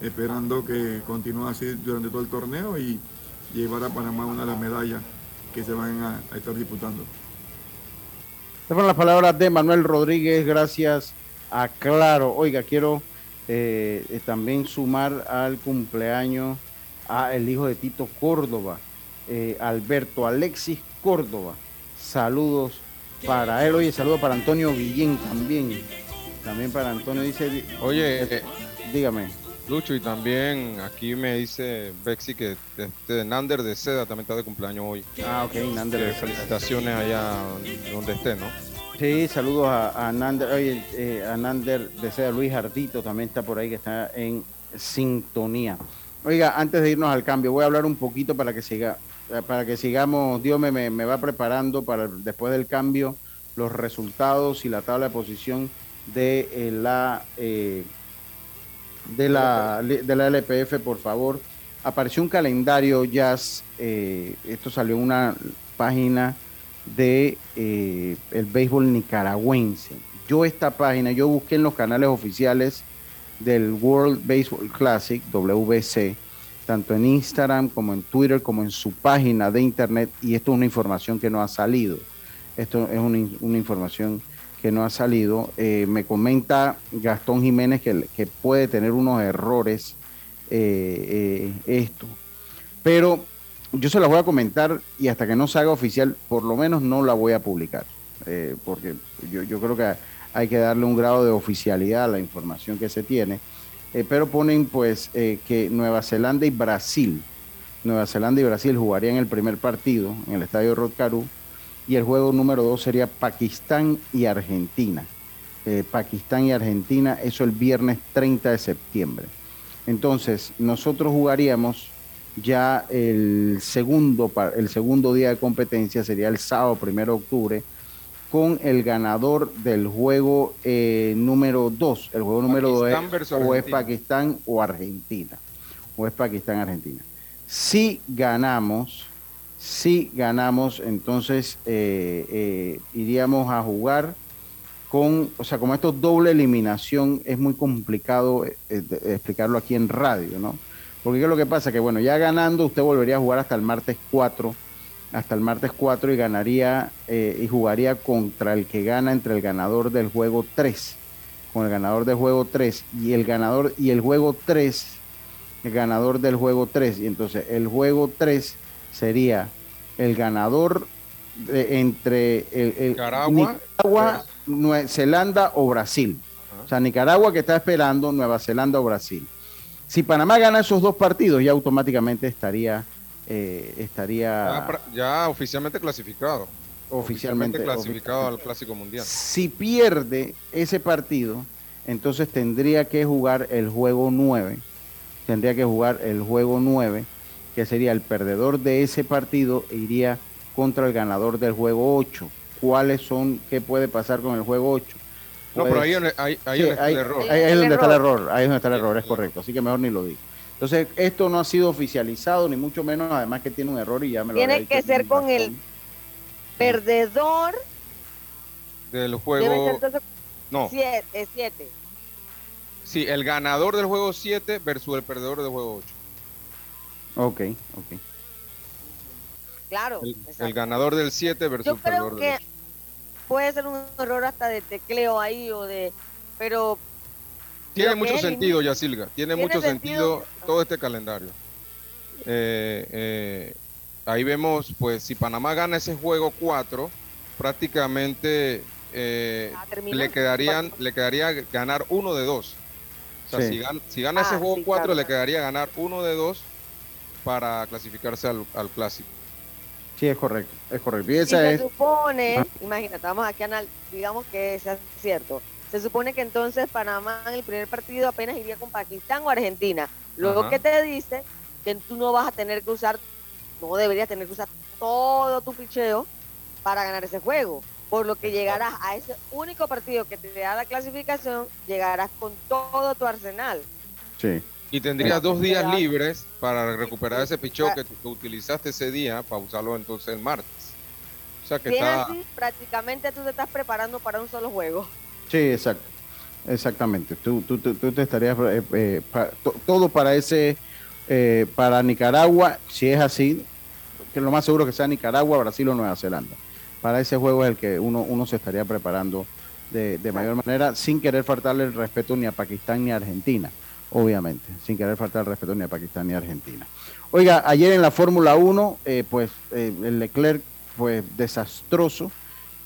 esperando que continúe así durante todo el torneo y llevar a Panamá una de las medallas que se van a, a estar disputando. Estas fueron las palabras de Manuel Rodríguez, gracias a Claro. Oiga, quiero eh, eh, también sumar al cumpleaños a el hijo de Tito Córdoba, eh, Alberto Alexis Córdoba. Saludos para él. Oye, saludos para Antonio Guillén también. También para Antonio dice. Oye, eh, dígame. Lucho, y también aquí me dice Bexi que este, Nander de Seda también está de cumpleaños hoy. Ah, ok, Nander de Seda. Felicitaciones allá donde esté, ¿no? Sí, saludos a, a Nander, oye, eh, a Nander de Seda, Luis Ardito también está por ahí que está en sintonía. Oiga, antes de irnos al cambio, voy a hablar un poquito para que siga, eh, para que sigamos, Dios me, me, me va preparando para después del cambio los resultados y la tabla de posición de eh, la eh, de la de la LPF, por favor. Apareció un calendario jazz, eh, esto salió en una página de eh, el béisbol nicaragüense. Yo esta página, yo busqué en los canales oficiales del World Baseball Classic, WBC, tanto en Instagram como en Twitter, como en su página de internet, y esto es una información que no ha salido. Esto es una, in- una información que no ha salido. Eh, me comenta Gastón Jiménez que, puede tener unos errores eh, eh, esto. Pero yo se las voy a comentar y hasta que no se haga oficial, por lo menos no la voy a publicar. eh, porque yo creo que hay que darle un grado de oficialidad a la información que se tiene. Eh, pero ponen pues eh, que Nueva Zelanda y Brasil, Nueva Zelanda y Brasil jugarían el primer partido en el estadio Rod Caru y el juego número dos sería Pakistán y Argentina. Eh, Pakistán y Argentina, eso el viernes 30 de septiembre. Entonces, nosotros jugaríamos ya el segundo, el segundo día de competencia, sería el sábado 1 de octubre, con el ganador del juego eh, número 2. El juego número 2 Pakistán es o es. Pakistán o Argentina. O es Pakistán Argentina. Si ganamos, Si ganamos, entonces eh, eh, iríamos a jugar con, o sea, como esto es doble eliminación, es muy complicado explicarlo aquí en radio, ¿no? Porque ¿qué es lo que pasa? Que bueno, ya ganando usted volvería a jugar hasta el martes 4, hasta el martes 4 y ganaría y jugaría contra el que gana entre el ganador del juego 3, con el ganador del juego 3 y el ganador y el juego 3, el ganador del juego 3, y entonces el juego 3 sería el ganador entre el, Nicaragua, Nueva Zelanda o Brasil. O sea, Nicaragua que está esperando Nueva Zelanda o Brasil. Si Panamá gana esos dos partidos, ya automáticamente estaría eh, estaría ya, oficialmente clasificado. Oficialmente, clasificado al Clásico Mundial. Si pierde ese partido, entonces tendría que jugar el juego 9. Tendría que jugar el juego 9 que sería el perdedor de ese partido, e iría contra el ganador del juego 8. ¿Cuáles son, qué puede pasar con el juego 8? no, pero ahí, ahí, ahí, está el error. Ahí es donde está el error, ahí es donde está el error, es correcto. Así que mejor ni lo digo. Entonces, esto no ha sido oficializado, ni mucho menos, además que tiene un error y ya me lo Tiene que ser con el perdedor del juego. no. 7. Siete. Sí, el ganador del juego 7 versus el perdedor del juego 8. Ok, ok. Claro. El, ganador del 7 versus Yo creo que puede ser un error hasta de tecleo ahí o de... Pero... Tiene mucho sentido, Yasilga. Tiene, mucho sentido, todo este calendario. Eh, eh, ahí vemos, pues, si Panamá gana ese juego 4, prácticamente eh, le quedarían le quedaría ganar uno de dos. O sea, si, gana, ese ah, juego 4, le quedaría ganar uno de dos para clasificarse al, clásico. Sí, es correcto, es correcto. Y, se supone, ah. imagínate, vamos aquí a digamos que sea cierto. Se supone que entonces Panamá en el primer partido apenas iría con Pakistán o Argentina. Luego que te dice que tú no vas a tener que usar, no deberías tener que usar todo tu picheo para ganar ese juego. Por lo que llegarás a ese único partido que te da la clasificación, llegarás con todo tu arsenal. Sí. Y tendrías dos días libres para recuperar ese pichón que, utilizaste ese día para usarlo entonces el martes. O sea que está... prácticamente tú te estás preparando para un solo juego. Sí, exacto. Exactamente. Tú, tú, tú, te estarías eh, eh, todo para ese eh, para Nicaragua, si es así, que lo más seguro que sea Nicaragua, Brasil o Nueva Zelanda. Para ese juego es el que uno, uno se estaría preparando de, de mayor manera, sin querer faltarle el respeto ni a Pakistán ni a Argentina obviamente, sin querer faltar el respeto ni a Pakistán ni a Argentina. Oiga, ayer en la Fórmula 1, eh, pues eh, el Leclerc, pues desastroso.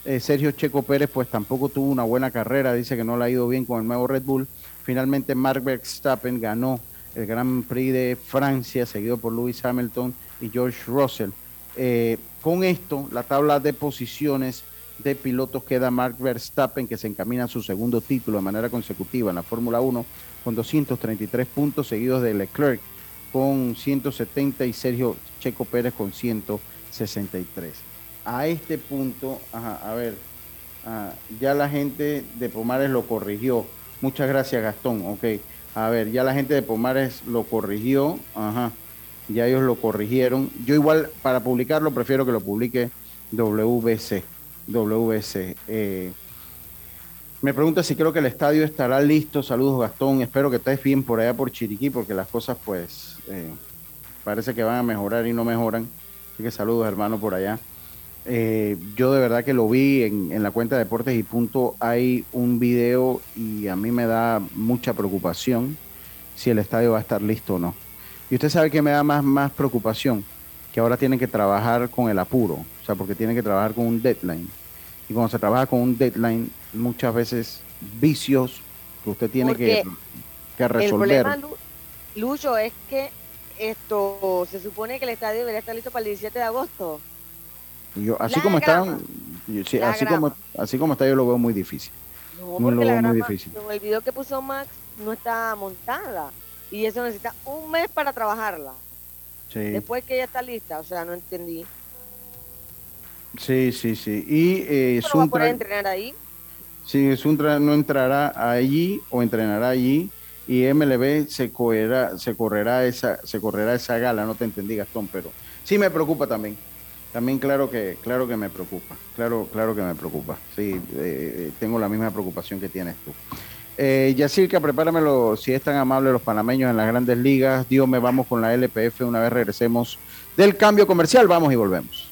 Eh, Sergio Checo Pérez, pues tampoco tuvo una buena carrera, dice que no le ha ido bien con el nuevo Red Bull. Finalmente, Mark Verstappen ganó el Gran Prix de Francia, seguido por Lewis Hamilton y George Russell. con esto, la tabla de posiciones de pilotos queda Mark Verstappen, que se encamina a su segundo título de manera consecutiva en la Fórmula 1 con 233 puntos, seguidos de Leclerc con 170 y Sergio Checo Pérez con 163. A este punto, a ver, ya la gente de Pomares lo corrigió. Muchas gracias, Gastón. Ok, a ver, ya la gente de Pomares lo corrigió. Ajá, ya ellos lo corrigieron. Yo igual, para publicarlo, prefiero que lo publique WBC. WBC. Eh, me pregunta si creo que el estadio estará listo. Saludos, Gastón. Espero que estés bien por allá por Chiriquí, porque las cosas, pues, eh, parece que van a mejorar y no mejoran. Así que saludos, hermano, por allá. Eh, yo de verdad que lo vi en, la cuenta de Deportes y Punto. Hay un video y a mí me da mucha preocupación si el estadio va a estar listo o no. Y usted sabe que me da más, más preocupación, que ahora tienen que trabajar con el apuro, o sea, porque tienen que trabajar con un deadline y cuando se trabaja con un deadline, muchas veces vicios que usted tiene que, resolver. El problema, Lucho, es que esto se supone que el estadio debería estar listo para el 17 de agosto. Yo, así como están, así como así como está yo lo veo muy difícil. No, porque la muy difícil. El video que puso Max no está montada y eso necesita un mes para trabajarla. Después que ya está lista, o sea, no entendí. Sí, sí, sí. Y eh, Suntra, entrenar ahí? Sí, Suntra no entrará allí o entrenará allí y MLB se correrá, se correrá esa, se correrá esa gala, no te entendí Gastón, pero sí me preocupa también. También claro que, claro que me preocupa, claro, claro que me preocupa. Sí, eh, tengo la misma preocupación que tienes tú. Eh, Yacirca, prepáramelo, si es tan amable los panameños en las grandes ligas. Dios me vamos con la LPF una vez regresemos del cambio comercial. Vamos y volvemos.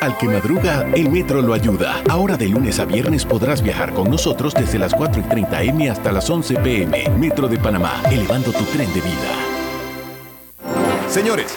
Al que madruga, el metro lo ayuda. Ahora de lunes a viernes podrás viajar con nosotros desde las 4 y 30 M hasta las 11 PM. Metro de Panamá, elevando tu tren de vida. Señores,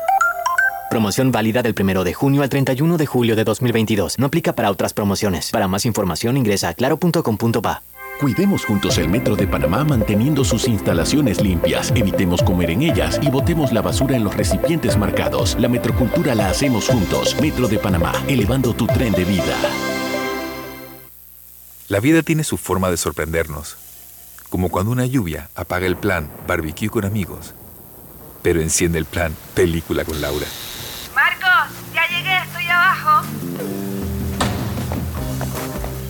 Promoción válida del 1 de junio al 31 de julio de 2022. No aplica para otras promociones. Para más información ingresa a claro.com.pa. Cuidemos juntos el Metro de Panamá manteniendo sus instalaciones limpias, evitemos comer en ellas y botemos la basura en los recipientes marcados. La metrocultura la hacemos juntos. Metro de Panamá, elevando tu tren de vida. La vida tiene su forma de sorprendernos, como cuando una lluvia apaga el plan barbecue con amigos, pero enciende el plan película con Laura.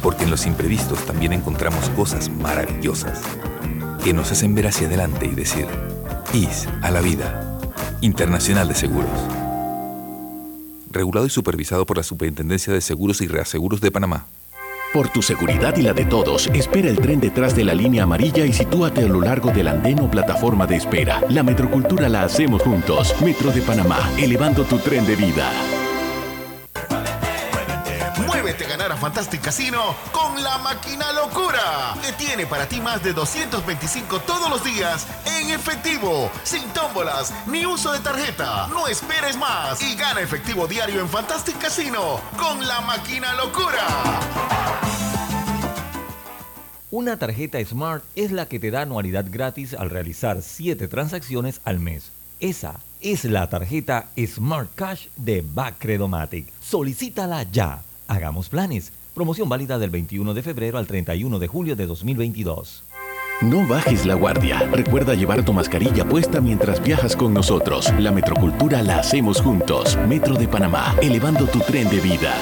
Porque en los imprevistos también encontramos cosas maravillosas que nos hacen ver hacia adelante y decir, IS a la vida, Internacional de Seguros. Regulado y supervisado por la Superintendencia de Seguros y Reaseguros de Panamá. Por tu seguridad y la de todos, espera el tren detrás de la línea amarilla y sitúate a lo largo del andén o plataforma de espera. La metrocultura la hacemos juntos. Metro de Panamá, elevando tu tren de vida. Fantastic Casino con la máquina locura, que tiene para ti más de 225 todos los días en efectivo, sin tómbolas ni uso de tarjeta. No esperes más y gana efectivo diario en Fantastic Casino con la máquina locura. Una tarjeta Smart es la que te da anualidad gratis al realizar 7 transacciones al mes. Esa es la tarjeta Smart Cash de Bacredomatic. Solicítala ya. Hagamos planes. Promoción válida del 21 de febrero al 31 de julio de 2022. No bajes la guardia. Recuerda llevar tu mascarilla puesta mientras viajas con nosotros. La metrocultura la hacemos juntos. Metro de Panamá, elevando tu tren de vida.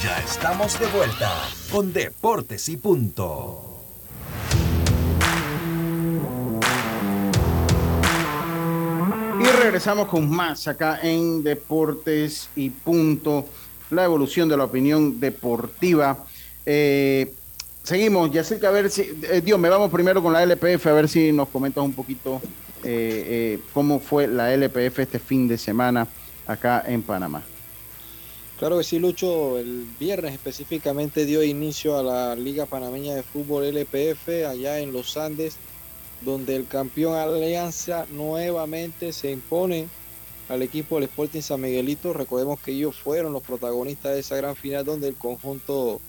Ya estamos de vuelta con Deportes y Punto. Y regresamos con más acá en Deportes y Punto, la evolución de la opinión deportiva. Eh, seguimos, ya sé que a ver si, eh, Dios, me vamos primero con la LPF, a ver si nos comentas un poquito eh, eh, cómo fue la LPF este fin de semana acá en Panamá. Claro que sí, Lucho. El viernes específicamente dio inicio a la Liga Panameña de Fútbol LPF allá en los Andes, donde el campeón Alianza nuevamente se impone al equipo del Sporting San Miguelito. Recordemos que ellos fueron los protagonistas de esa gran final donde el conjunto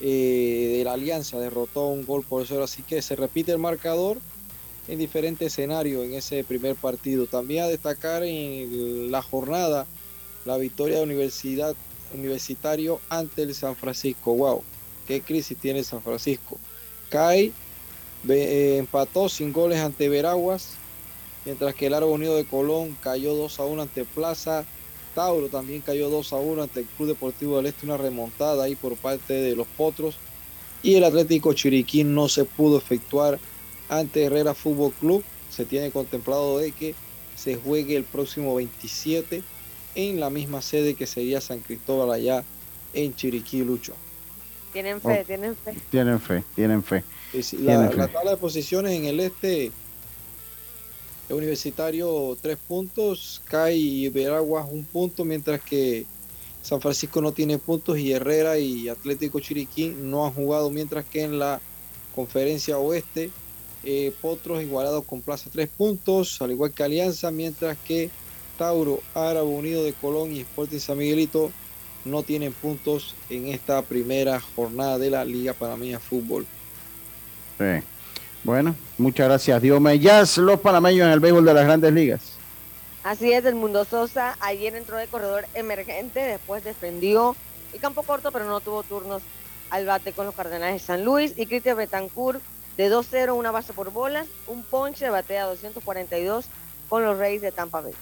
eh, de la Alianza derrotó un gol por cero. Así que se repite el marcador en diferentes escenarios en ese primer partido. También a destacar en la jornada la victoria de Universidad Universitario ante el San Francisco. Wow, qué crisis tiene San Francisco. Cae, eh, empató sin goles ante Veraguas, mientras que el Árbol Unido de Colón cayó 2 a 1 ante Plaza. Tauro también cayó 2 a 1 ante el Club Deportivo del Este, una remontada ahí por parte de los Potros. Y el Atlético Chiriquí no se pudo efectuar ante Herrera Fútbol Club. Se tiene contemplado de que se juegue el próximo 27 en la misma sede que sería San Cristóbal allá en Chiriquí, Lucho. Tienen fe, Oh. tienen fe. Tienen fe, tienen fe. Y sí, Tienen La, fe. la tabla de posiciones en el este, Universitario tres puntos, CAI y Veraguas un punto, mientras que San Francisco no tiene puntos y Herrera y Atlético Chiriquí no han jugado, mientras que en la conferencia oeste, eh, Potros igualados con Plaza tres puntos, al igual que Alianza, mientras que Tauro, Árabe Unido de Colón y Sporting San Miguelito no tienen puntos en esta primera jornada de la Liga Panameña Fútbol. Sí. Bueno, muchas gracias, Dios me. Jazz, los panameños en el béisbol de las grandes ligas. Así es, el Mundo Sosa ayer entró de corredor emergente, después defendió el campo corto, pero no tuvo turnos al bate con los Cardenales de San Luis. Y Cristian Betancourt de 2-0, una base por bolas, un ponche, batea 242 con los Reyes de Tampa Bay.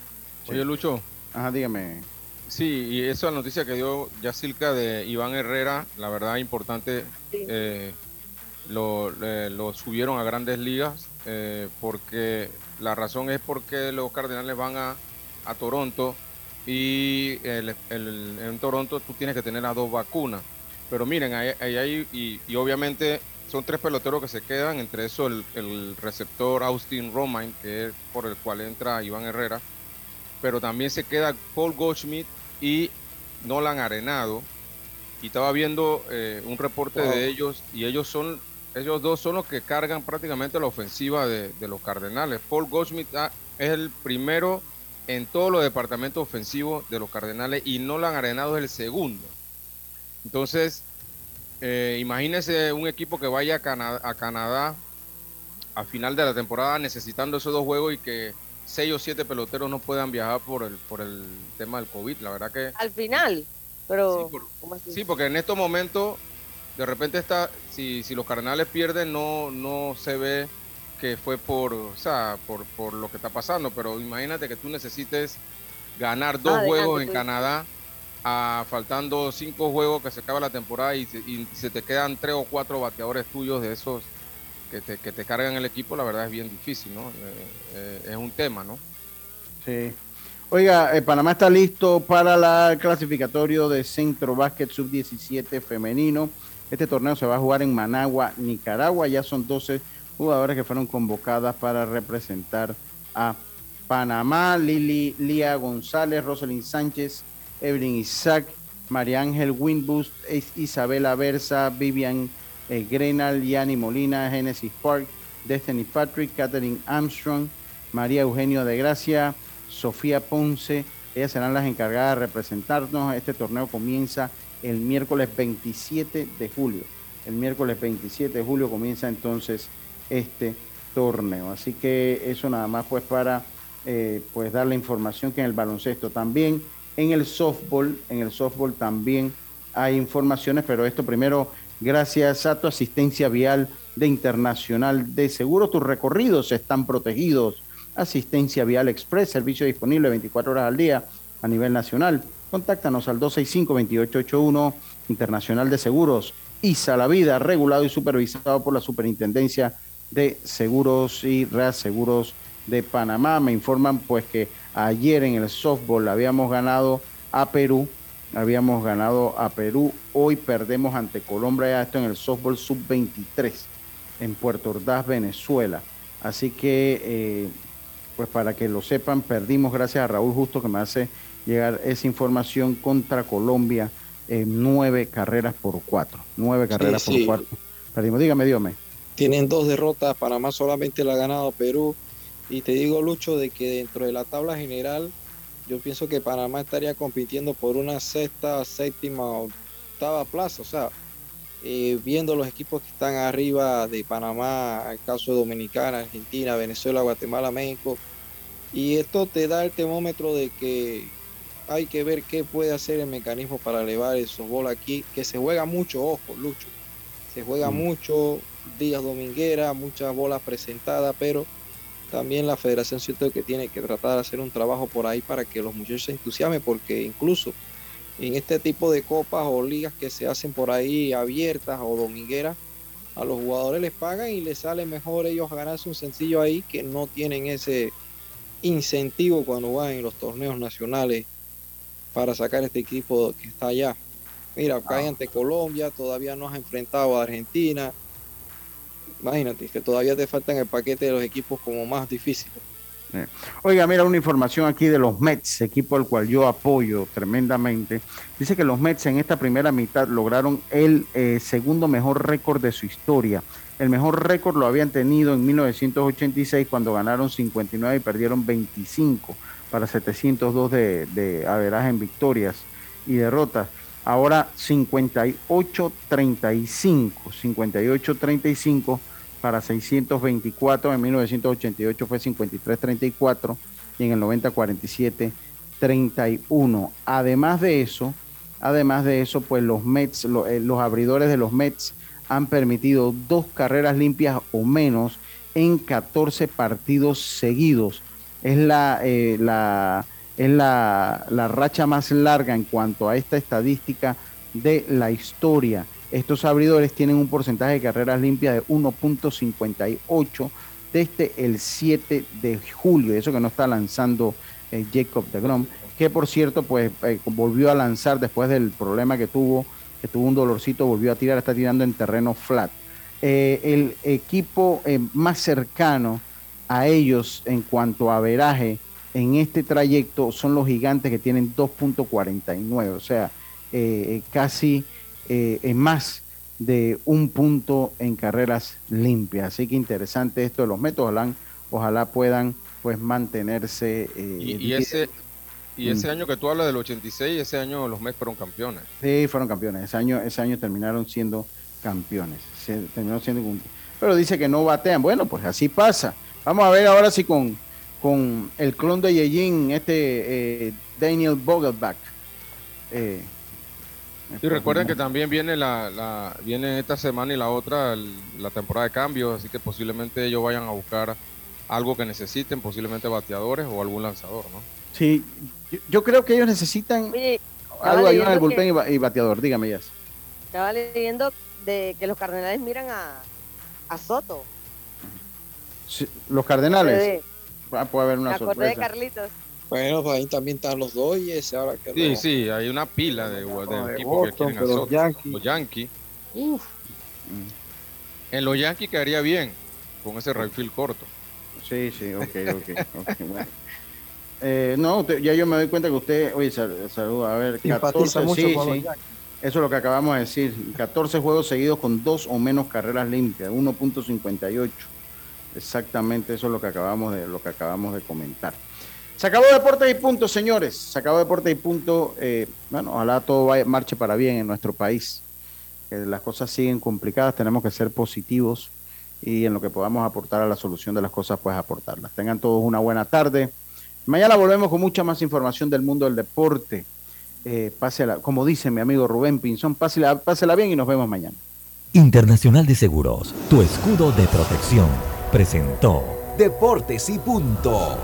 Oye, Lucho. Ajá, dígame. Sí, y esa noticia que dio Yacilca de Iván Herrera, la verdad importante, eh, lo, lo, subieron a grandes ligas eh, porque la razón es porque los Cardenales van a, a Toronto y en Toronto tú tienes que tener las dos vacunas. Pero miren, ahí, ahí, y, y, obviamente son tres peloteros que se quedan, entre eso el, el, receptor Austin Romain, que es por el cual entra Iván Herrera, pero también se queda Paul Goldschmidt y Nolan Arenado. Y estaba viendo eh, un reporte de ellos y ellos son ellos dos son los que cargan prácticamente la ofensiva de, los Cardenales. Paul Goldschmidt ah, es el primero en todos los departamentos ofensivos de los Cardenales y Nolan Arenado es el segundo. Entonces, eh, imagínese un equipo que vaya a Canadá, a final de la temporada necesitando esos dos juegos y que seis o siete peloteros no puedan viajar por el, por el tema del COVID. La verdad que... Al final, pero... sí porque en estos momentos de repente está, si, si los Cardenales pierden, no, no se ve que fue por, o sea, por, por lo que está pasando, pero imagínate que tú necesites ganar dos juegos en Canadá, a, faltando cinco juegos que se acaba la temporada y, se te quedan tres o cuatro bateadores tuyos de esos que te, que te cargan el equipo, la verdad es bien difícil, ¿no? Eh, eh, es un tema, ¿no? Sí. Oiga, eh, Panamá está listo para el clasificatorio de Centro Básquet Sub-17 femenino. Este torneo se va a jugar en Managua, Nicaragua. Ya son 12 jugadoras que fueron convocadas para representar a Panamá. Lili Lía González, Rosalind Sánchez, Evelyn Isaac, María Ángel Winbus, Isabela Versa, Vivian eh, Grenal, Yani Molina, Genesis Park, Destiny Patrick, Catherine Armstrong, María Eugenio de Gracia, Sofía Ponce. Ellas serán las encargadas de representarnos. Este torneo comienza el miércoles 27 de julio. El miércoles 27 de julio comienza entonces este torneo. Así que eso nada más pues para eh, pues dar la información que en el baloncesto también, en el softball, en el softball también hay informaciones, pero esto primero gracias a tu asistencia vial de Internacional de Seguro. Tus recorridos están protegidos. Asistencia Vial Express, servicio disponible 24 horas al día a nivel nacional. Contáctanos al 265-2881 Internacional de Seguros. ISA La Vida, regulado y supervisado por la Superintendencia de Seguros y Reaseguros de Panamá. Me informan pues que ayer en el softball habíamos ganado a Perú, habíamos ganado a Perú, hoy perdemos ante Colombia, esto en el softball sub-23 en Puerto Ordaz, Venezuela. Así que, eh, pues para que lo sepan, perdimos gracias a Raúl Justo que me hace llegar esa información contra Colombia en nueve carreras por cuatro. Nueve carreras por cuatro. Perdimos, dígame, dígame. Tienen dos derrotas, Panamá solamente la ha ganado Perú. Y te digo, Lucho, de que dentro de la tabla general, yo pienso que Panamá estaría compitiendo por una sexta, séptima, octava plaza. O sea, eh, viendo los equipos que están arriba de Panamá, el caso de Dominicana, Argentina, Venezuela, Guatemala, México. Y esto te da el termómetro de que hay que ver qué puede hacer el mecanismo para elevar esos bolas aquí, que se juega mucho, ojo, Lucho. Se juega mm. mucho, días dominguera, muchas bolas presentadas, pero también la federación siento que tiene que tratar de hacer un trabajo por ahí para que los muchachos se entusiasmen, porque incluso en este tipo de copas o ligas que se hacen por ahí abiertas o domingueras, a los jugadores les pagan y les sale mejor ellos ganarse un sencillo ahí que no tienen ese incentivo cuando van en los torneos nacionales para sacar este equipo que está allá. Mira, acá ah. ante Colombia, todavía no has enfrentado a Argentina. Imagínate que todavía te faltan el paquete de los equipos como más difíciles. Eh, oiga, mira una información aquí de los Mets, equipo al cual yo apoyo tremendamente. Dice que los Mets en esta primera mitad lograron el eh, segundo mejor récord de su historia. El mejor récord lo habían tenido en 1986 cuando ganaron 59 y perdieron 25 para 702 de, de en victorias y derrotas. Ahora 58-35, 58-35 para 624, en 1988 fue 53-34 y en el 90 47 31. Además de eso, además de eso, pues los Mets, eh, los abridores de los Mets han permitido dos carreras limpias o menos en 14 partidos seguidos. Es la, eh, la es la, la racha más larga en cuanto a esta estadística de la historia. Estos abridores tienen un porcentaje de carreras limpias de 1.58 desde el 7 de julio, eso que no está lanzando eh, Jacob de Grom, que por cierto pues eh, volvió a lanzar después del problema que tuvo, que tuvo un dolorcito, volvió a tirar, está tirando en terreno flat. El equipo más cercano a ellos en cuanto a veraje en este trayecto son los gigantes que tienen 2.49, o sea, casi más de un punto en carreras limpias. Así que interesante esto de los métodos, ojalá, ojalá puedan pues mantenerse. Eh, y, ese, y ese mm. año que tú hablas del 86, ese año los Mets fueron campeones. Sí, fueron campeones. Ese año, ese año terminaron siendo campeones. terminaron siendo, pero dice que no batean. Bueno, pues así pasa. Vamos a ver ahora si con, con el clon de Yejin, este eh, Daniel Vogelbach. Eh, y recuerden que también viene la, la, viene esta semana y la otra la temporada de cambios, así que posiblemente ellos vayan a buscar algo que necesiten, posiblemente bateadores o algún lanzador, ¿no? Sí, yo, creo que ellos necesitan algo ayuda en el bullpen y bateador, dígame ya. Estaba leyendo de que los Cardenales miran a, a Soto. Los Cardenales. Ah, puede haber una sorpresa. de Carlitos. Bueno, pues ahí también están los Dodgers. Ahora que sí, sí, hay una pila de, equipos que quieren los Yankees. Los Yankees. En los Yankees quedaría bien con ese right corto. Sí, sí, ok, ok. okay *laughs* bueno. eh, no, ya yo me doy cuenta que usted, oye, saluda, a ver, 14, sí, sí. Eso es lo que acabamos de decir. 14 juegos seguidos con dos o menos carreras limpias, 1.58. Exactamente eso es lo que acabamos de, lo que acabamos de comentar. Se acabó Deportes y Punto, señores. Se acabó Deportes y Punto. Eh, bueno, ojalá todo vaya, marche para bien en nuestro país. Que las cosas siguen complicadas, tenemos que ser positivos y en lo que podamos aportar a la solución de las cosas, pues aportarlas. Tengan todos una buena tarde. Mañana volvemos con mucha más información del mundo del deporte. Eh, pásela, como dice mi amigo Rubén Pinzón, pásela, pásela bien y nos vemos mañana. Internacional de Seguros, tu escudo de protección, presentó Deportes y punto.